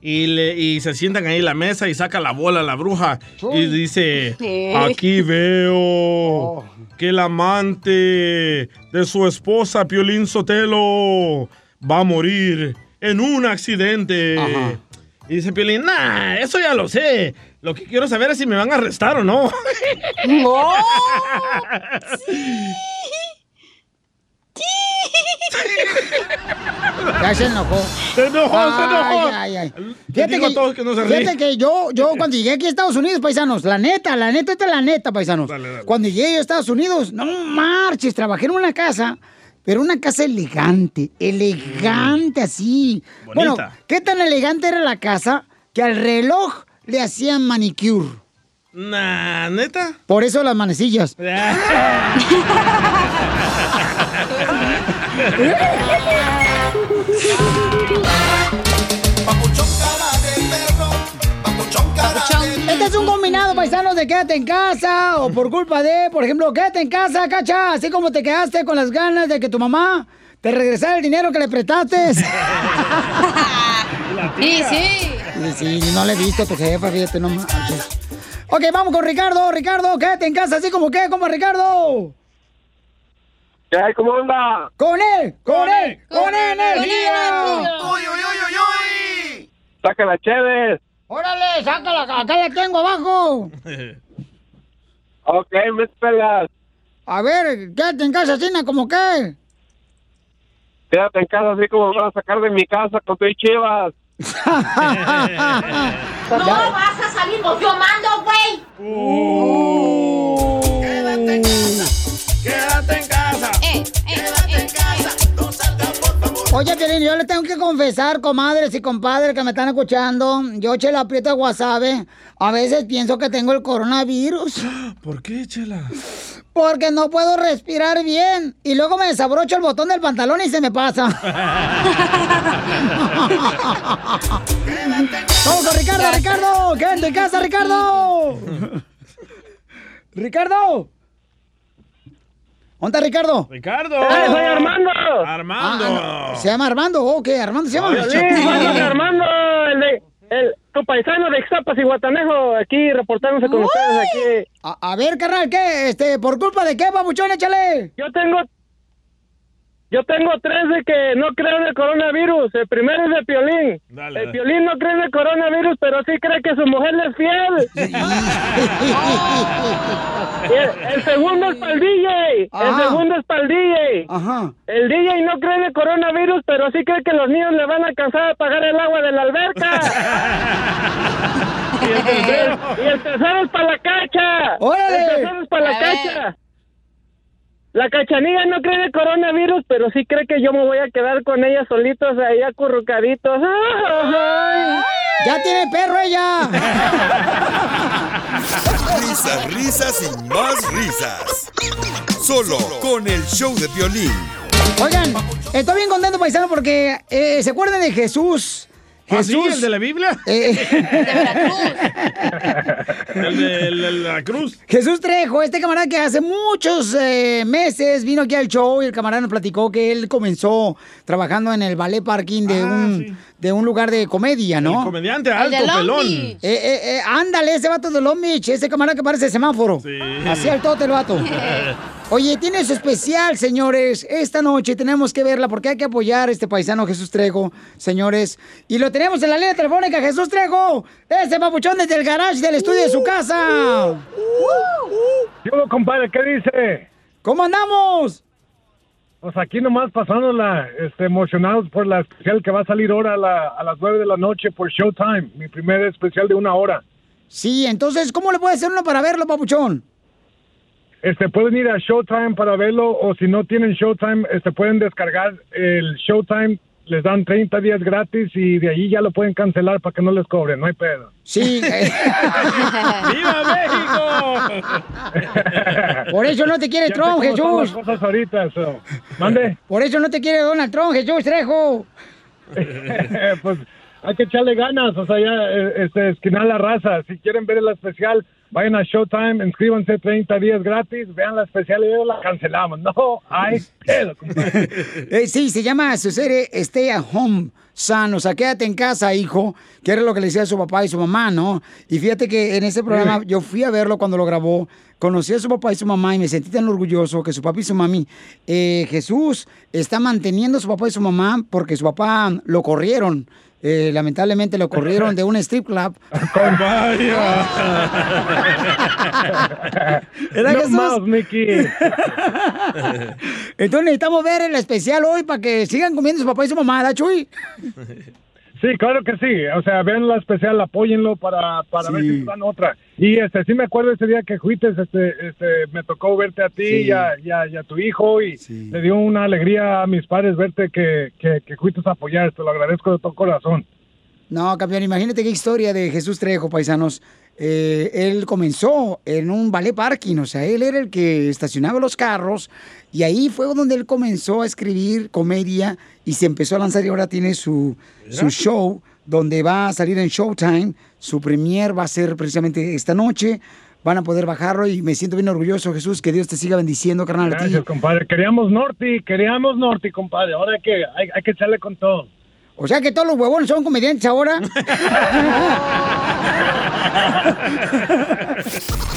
Y, le- y se sientan ahí en la mesa y saca la bola la bruja. Y dice, Sí. aquí veo que el amante de su esposa, Piolín Sotelo, va a morir en un accidente. Y dice Piolín, nah, eso ya lo sé. Lo que quiero saber es si me van a arrestar o no. ¡No! Ya se enojó. Se enojó, se enojó. Ay, ay, ay. Fíjate digo que, a todos que no se fíjate que yo, yo cuando llegué aquí a Estados Unidos, paisanos, la neta, la neta, esta es la neta, paisanos. Cuando llegué yo a Estados Unidos, no marches, trabajé en una casa, pero una casa elegante, elegante así. Bueno. ¿qué tan elegante era la casa que al reloj le hacían manicure? Nah, neta. Por eso las manecillas. Este es un combinado, paisanos, de quédate en casa o por culpa de, por ejemplo, quédate en casa, cacha, así como te quedaste con las ganas de que tu mamá te regresara el dinero que le prestaste. Sí, sí. Sí, sí, no le he visto a tu jefa, fíjate, no manches. Ok, vamos con Ricardo. Ricardo, quédate en casa, así como que, como Ricardo. ¿Qué hay? ¿Cómo anda? ¡Con él! ¡Con él! ¡Con energía! ¡Uy, uy, uy, uy, uy! ¡Saca la chévere! ¡Órale, sácala! Acá la tengo abajo. Ok, me pelas. A ver, quédate en casa, Cina, como que. Quédate en casa así como me van a sacar de mi casa con tu chivas. No vas a salir, pues yo mando, güey. Quédate en casa. Quédate en casa. Oye, Piolín, yo le tengo que confesar, comadres y compadres que me están escuchando, yo, Chela Prieto de Guasave, a veces pienso que tengo el coronavirus. ¿Por qué, Chela? Porque no puedo respirar bien. Y luego me desabrocho el botón del pantalón y se me pasa. Vamos con Ricardo, Ricardo. Quédate en casa, Ricardo. Ricardo. ¿Dónde está Ricardo? Ricardo. ¡Eh, soy Armando! Armando. Ah, no. ¿Se llama Armando? ¿O qué? ¿Armando se llama? Sí, soy Armando, el, de- el, tu paisano de Ixtapas y Guatanejo, aquí reportándose con ustedes aquí. A, a ver, carnal, ¿qué? Este, ¿por culpa de qué, babuchón? Échale. Yo tengo yo tengo tres de que no creo en el coronavirus. El primero es de Piolín. Dale, el. Piolín no cree en el coronavirus, pero sí cree que su mujer le es fiel. El, el segundo es para el DJ. El Ajá. segundo es para el DJ. Ajá. El DJ no cree en el coronavirus, pero sí cree que los niños le van a alcanzar a pagar el agua de la alberca. ¿Y el tercero? Y el tercero es para la cacha. ¡Órale! El tercero es para la cacha. La cachanilla no cree en el coronavirus, pero sí cree que yo me voy a quedar con ella solitos ahí acurrucaditos. ¡Ay! ¡Ya tiene perro ella! Risas, risas y más risas. Solo con el show de violín. Oigan, estoy bien contento, paisano, porque eh, ¿se acuerdan de Jesús? ¿Ah, sí? Jesús. ¿El de la Biblia? Eh, ¿El de, el de la cruz? Jesús Trejo, este camarada que hace muchos eh, meses vino aquí al show y el camarada nos platicó que él comenzó trabajando en el ballet parking de, un, de un lugar de comedia, ¿no? El comediante alto, pelón. Eh, eh, eh, ándale, ese vato de Long Beach, ese camarada que parece semáforo. Así al tote el vato. Oye, tiene su especial, señores. Esta noche tenemos que verla porque hay que apoyar a este paisano Jesús Trejo, señores. Y lo tenemos en la línea telefónica, Jesús Trejo. Ese papuchón desde el garage del estudio de su casa. Yo, compadre, ¿qué dice? ¿Cómo andamos? Pues aquí nomás pasándola, este, emocionados por la especial que va a salir ahora a, la- a las 9 de la noche por Showtime, mi primer especial de una hora. Sí, entonces, ¿cómo le puede hacer uno para verlo, papuchón? este, pueden ir a Showtime para verlo o si no tienen Showtime, este, pueden descargar el Showtime, les dan 30 días gratis y de ahí ya lo pueden cancelar para que no les cobren, no hay pedo. Sí. ¡Viva México! Por eso no te quiere Ya sé Trump, cómo Jesús. las cosas ahorita, so. Mande. Por eso no te quiere Donald Trump, Jesús Trejo. pues hay que echarle ganas, o sea, ya eh, este, esquinar la raza. Si quieren ver el especial, vayan a Showtime, inscríbanse 30 días gratis, vean la especial y luego la cancelamos. No, hay pedo, compadre. Eh, sí, se llama su serie Stay at Home, Son. O sea, quédate en casa, hijo. Que era lo que le decía a su papá y su mamá, ¿no? Y fíjate que en ese programa yo fui a verlo cuando lo grabó. Conocí a su papá y su mamá y me sentí tan orgulloso que su papá y su mami, eh, Jesús, está manteniendo a su papá y su mamá porque su papá lo corrieron. Eh, lamentablemente lo corrieron de un strip club. ¿Verdad, No Jesús? más, Mickey. Entonces necesitamos ver el especial hoy para que sigan comiendo su papá y su mamá, ¿da, Chuy? Sí, claro que sí. O sea, vean la especial, apóyenlo para, para ver si dan otra. Y este, sí me acuerdo ese día que fuiste, este, este, me tocó verte a ti Sí. y, a, y a- y a tu hijo y le dio una alegría a mis padres verte que, que, que fuiste a apoyar. Te lo agradezco de todo corazón. No, campeón, imagínate qué historia de Jesús Trejo, paisanos. Eh, él comenzó en un ballet parking, o sea, él era el que estacionaba los carros y ahí fue donde él comenzó a escribir comedia y se empezó a lanzar y ahora tiene su, su show donde va a salir en Showtime. Su premier va a ser precisamente esta noche. Van a poder bajarlo y me siento bien orgulloso, Jesús, que Dios te siga bendiciendo, carnal. Gracias, compadre. Queríamos Norte, queríamos Norte, compadre. Ahora hay que, hay, hay que echarle con todo. O sea que todos los huevones son comediantes ahora.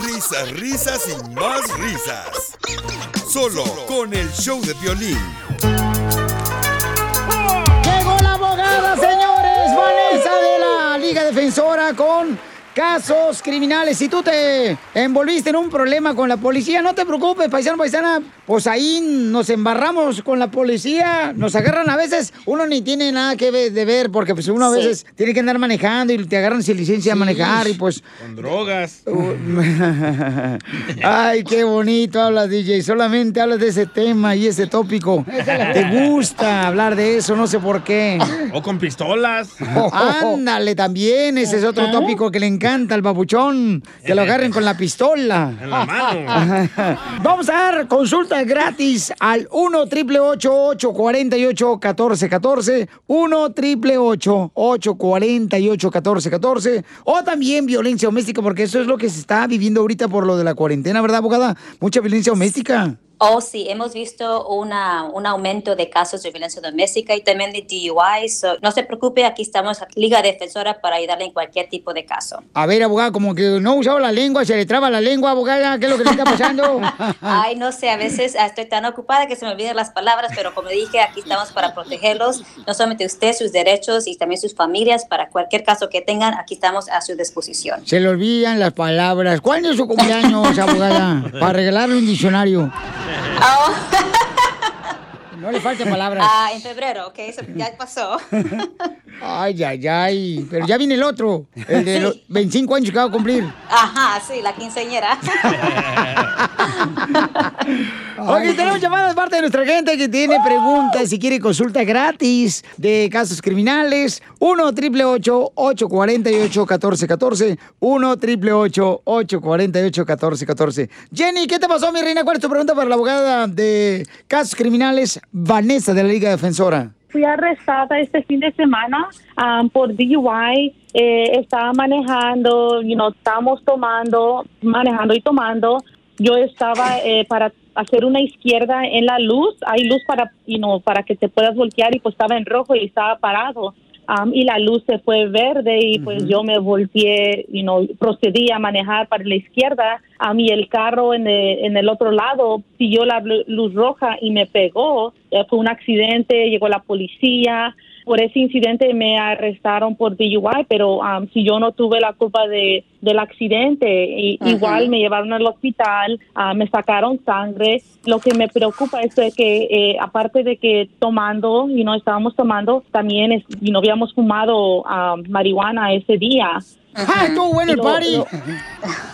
Risas, risas y más risas. Solo con el show de violín. Llegó la abogada, señores, Vanessa de la Liga Defensora con casos criminales. Si tú te envolviste en un problema con la policía, no te preocupes, paisano, paisana. Pues ahí nos embarramos con la policía, nos agarran a veces, uno ni tiene nada que ver, de ver, porque pues uno a Sí. veces tiene que andar manejando y te agarran sin licencia de manejar y pues... Con drogas. Ay, qué bonito hablas, DJ. Solamente hablas de ese tema y ese tópico. Te gusta hablar de eso, no sé por qué. O con pistolas. Ándale, también. Ese es otro tópico que le encanta al babuchón. Que lo agarren con la pistola. En la mano. Vamos a dar consulta gratis al 1 triple 848 1414 1 triple 848 1414 O también violencia doméstica, porque eso es lo que se está viviendo ahorita por lo de la cuarentena, ¿verdad, abogada? Mucha violencia doméstica. Oh, sí, hemos visto una, un aumento de casos de violencia doméstica y también de DUI. So, no se preocupe, aquí estamos, Liga Defensora, para ayudarle en cualquier tipo de caso. A ver, abogada, como que no usaba la lengua, se le traba la lengua, abogada, ¿qué es lo que le está pasando? Ay, no sé, a veces estoy tan ocupada que se me olvidan las palabras, pero como dije, aquí estamos para protegerlos, no solamente usted, sus derechos y también sus familias, para cualquier caso que tengan, aquí estamos a su disposición. Se le olvidan las palabras. ¿Cuándo es su cumpleaños, abogada? Para regalarle un diccionario. oh. No le falten palabras. Ah, en febrero, ok, eso ya pasó. Ay, ay, ay. Pero ya viene el otro. El de los 25 años que va a cumplir. Ajá, sí, la quinceañera. Ok, tenemos llamadas parte de nuestra gente que tiene preguntas y quiere consulta gratis de casos criminales. 1 triple 848 1414 1 triple 848 1414 Jenny, ¿qué te pasó, mi reina? ¿Cuál es tu pregunta para la abogada de casos criminales, Vanessa, de la Liga Defensora? Fui arrestada este fin de semana um, por DUI. Eh, estaba manejando, you know, estábamos tomando, manejando y tomando. Yo estaba eh, para hacer una izquierda en la luz. Hay luz para, you know, para que te puedas voltear y pues estaba en rojo y estaba parado. Um, y la luz se fue verde y pues yo me volteé, you know, procedí a manejar para la izquierda. A mí el carro en el, en el otro lado siguió la luz roja y me pegó. Eh, fue un accidente, llegó la policía. Por ese incidente me arrestaron por DUI, pero um, si yo no tuve la culpa de, del accidente, y, igual me llevaron al hospital, ah, me sacaron sangre. Lo que me preocupa es que, eh, aparte de que tomando, y no estábamos tomando, también es, y no habíamos fumado ah, marihuana ese día. ¡Ah, estuvo bueno el party! lo-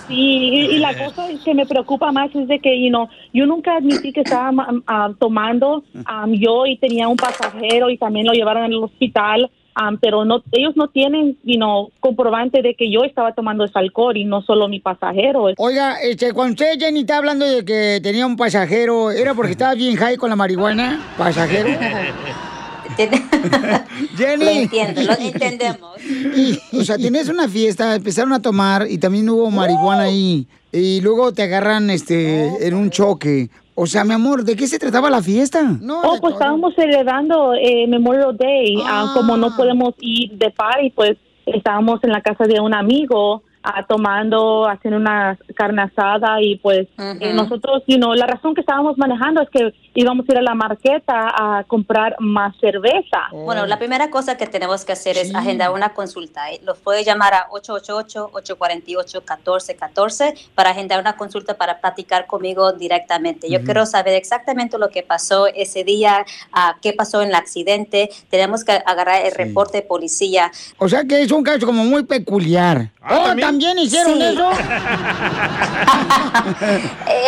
Sí, y, y la cosa que me preocupa más es de que, you know, yo nunca admití que estaba um, tomando um, yo y tenía un pasajero y también lo llevaron al hospital, um, pero no, ellos no tienen, you know, comprobante de que yo estaba tomando ese alcohol y no solo mi pasajero. Oiga, este, cuando usted, Jenny, está hablando de que tenía un pasajero, ¿era porque estaba bien high con la marihuana? ¿Pasajero? Jenny. Lo entiendo, lo entendemos. Y, o sea, tienes una fiesta, empezaron a tomar y también hubo marihuana ahí. Y luego te agarran este en un choque. O sea, mi amor, ¿de qué se trataba la fiesta? No, oh, pues estábamos celebrando eh, Memorial Day. ah, como no podemos ir de party, pues estábamos en la casa de un amigo ah, tomando, haciendo una carne asada y pues eh, nosotros, you know, la razón que estábamos manejando es que íbamos a ir a la marqueta a comprar más cerveza. Bueno, la primera cosa que tenemos que hacer es agendar una consulta. ¿eh? Los puede llamar a 888-848-1414 para agendar una consulta para platicar conmigo directamente. Yo quiero saber exactamente lo que pasó ese día, ah, qué pasó en el accidente. Tenemos que agarrar el reporte de policía. O sea que es un caso como muy peculiar. oh, ¿también, hicieron Sí. eso?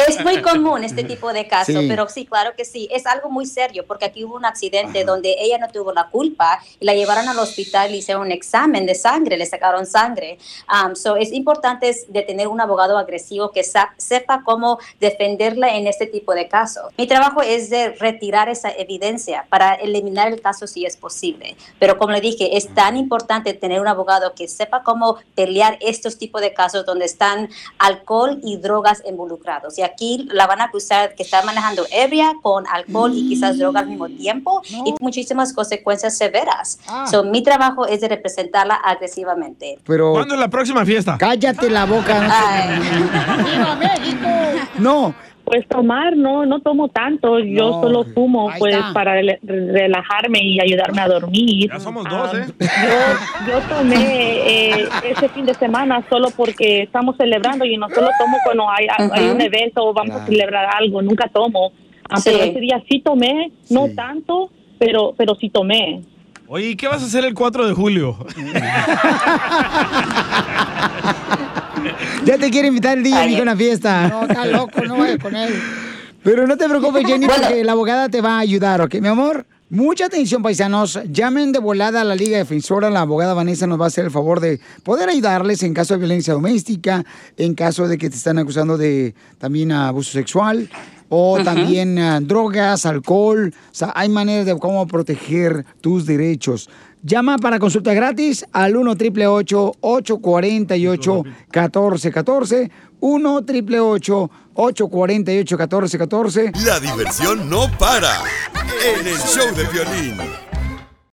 Es muy común este tipo de casos, Sí. pero sí, claro que sí. Es algo muy serio porque aquí hubo un accidente donde ella no tuvo la culpa y la llevaron al hospital le hicieron un examen de sangre, le sacaron sangre. Um, so es importante de tener un abogado agresivo que sepa cómo defenderla en este tipo de casos. Mi trabajo es de retirar esa evidencia para eliminar el caso si es posible. Pero como le dije, es tan importante tener un abogado que sepa cómo pelear estos tipos de casos donde están alcohol y drogas involucrados. Y aquí la van a acusar que está manejando ebria con alcohol y quizás droga al mismo tiempo y muchísimas consecuencias severas. Ah. So, mi trabajo es de representarla agresivamente. Pero... ¿Cuándo es la próxima fiesta? Cállate la boca. ¡Viva México! No. Pues tomar, no, no tomo tanto. Yo No. solo fumo, pues, está. para rela- relajarme y ayudarme a dormir. Ya somos dos, ¿eh? Yo, yo tomé eh, ese fin de semana solo porque estamos celebrando y no solo tomo cuando hay, hay un evento o vamos a celebrar algo, nunca tomo. Ah, Pero ese día sí tomé, no tanto, pero, pero sí tomé. Oye, ¿y qué vas a hacer el 4 de julio? Ya te quiere invitar el DJ Ay, a una fiesta. no, está loco, no vayas con él. Pero no te preocupes, Jenny, Bueno. porque la abogada te va a ayudar, ¿ok, mi amor? Mucha atención, paisanos. Llamen de volada a la Liga Defensora. La abogada Vanessa nos va a hacer el favor de poder ayudarles en caso de violencia doméstica, en caso de que te están acusando de también abuso sexual o Ujú. también ah, drogas, alcohol. O sea, hay maneras de cómo proteger tus derechos. Llama para consulta gratis al 1 888 848 1414 1 888 848 1414 La diversión no para en el show de violín.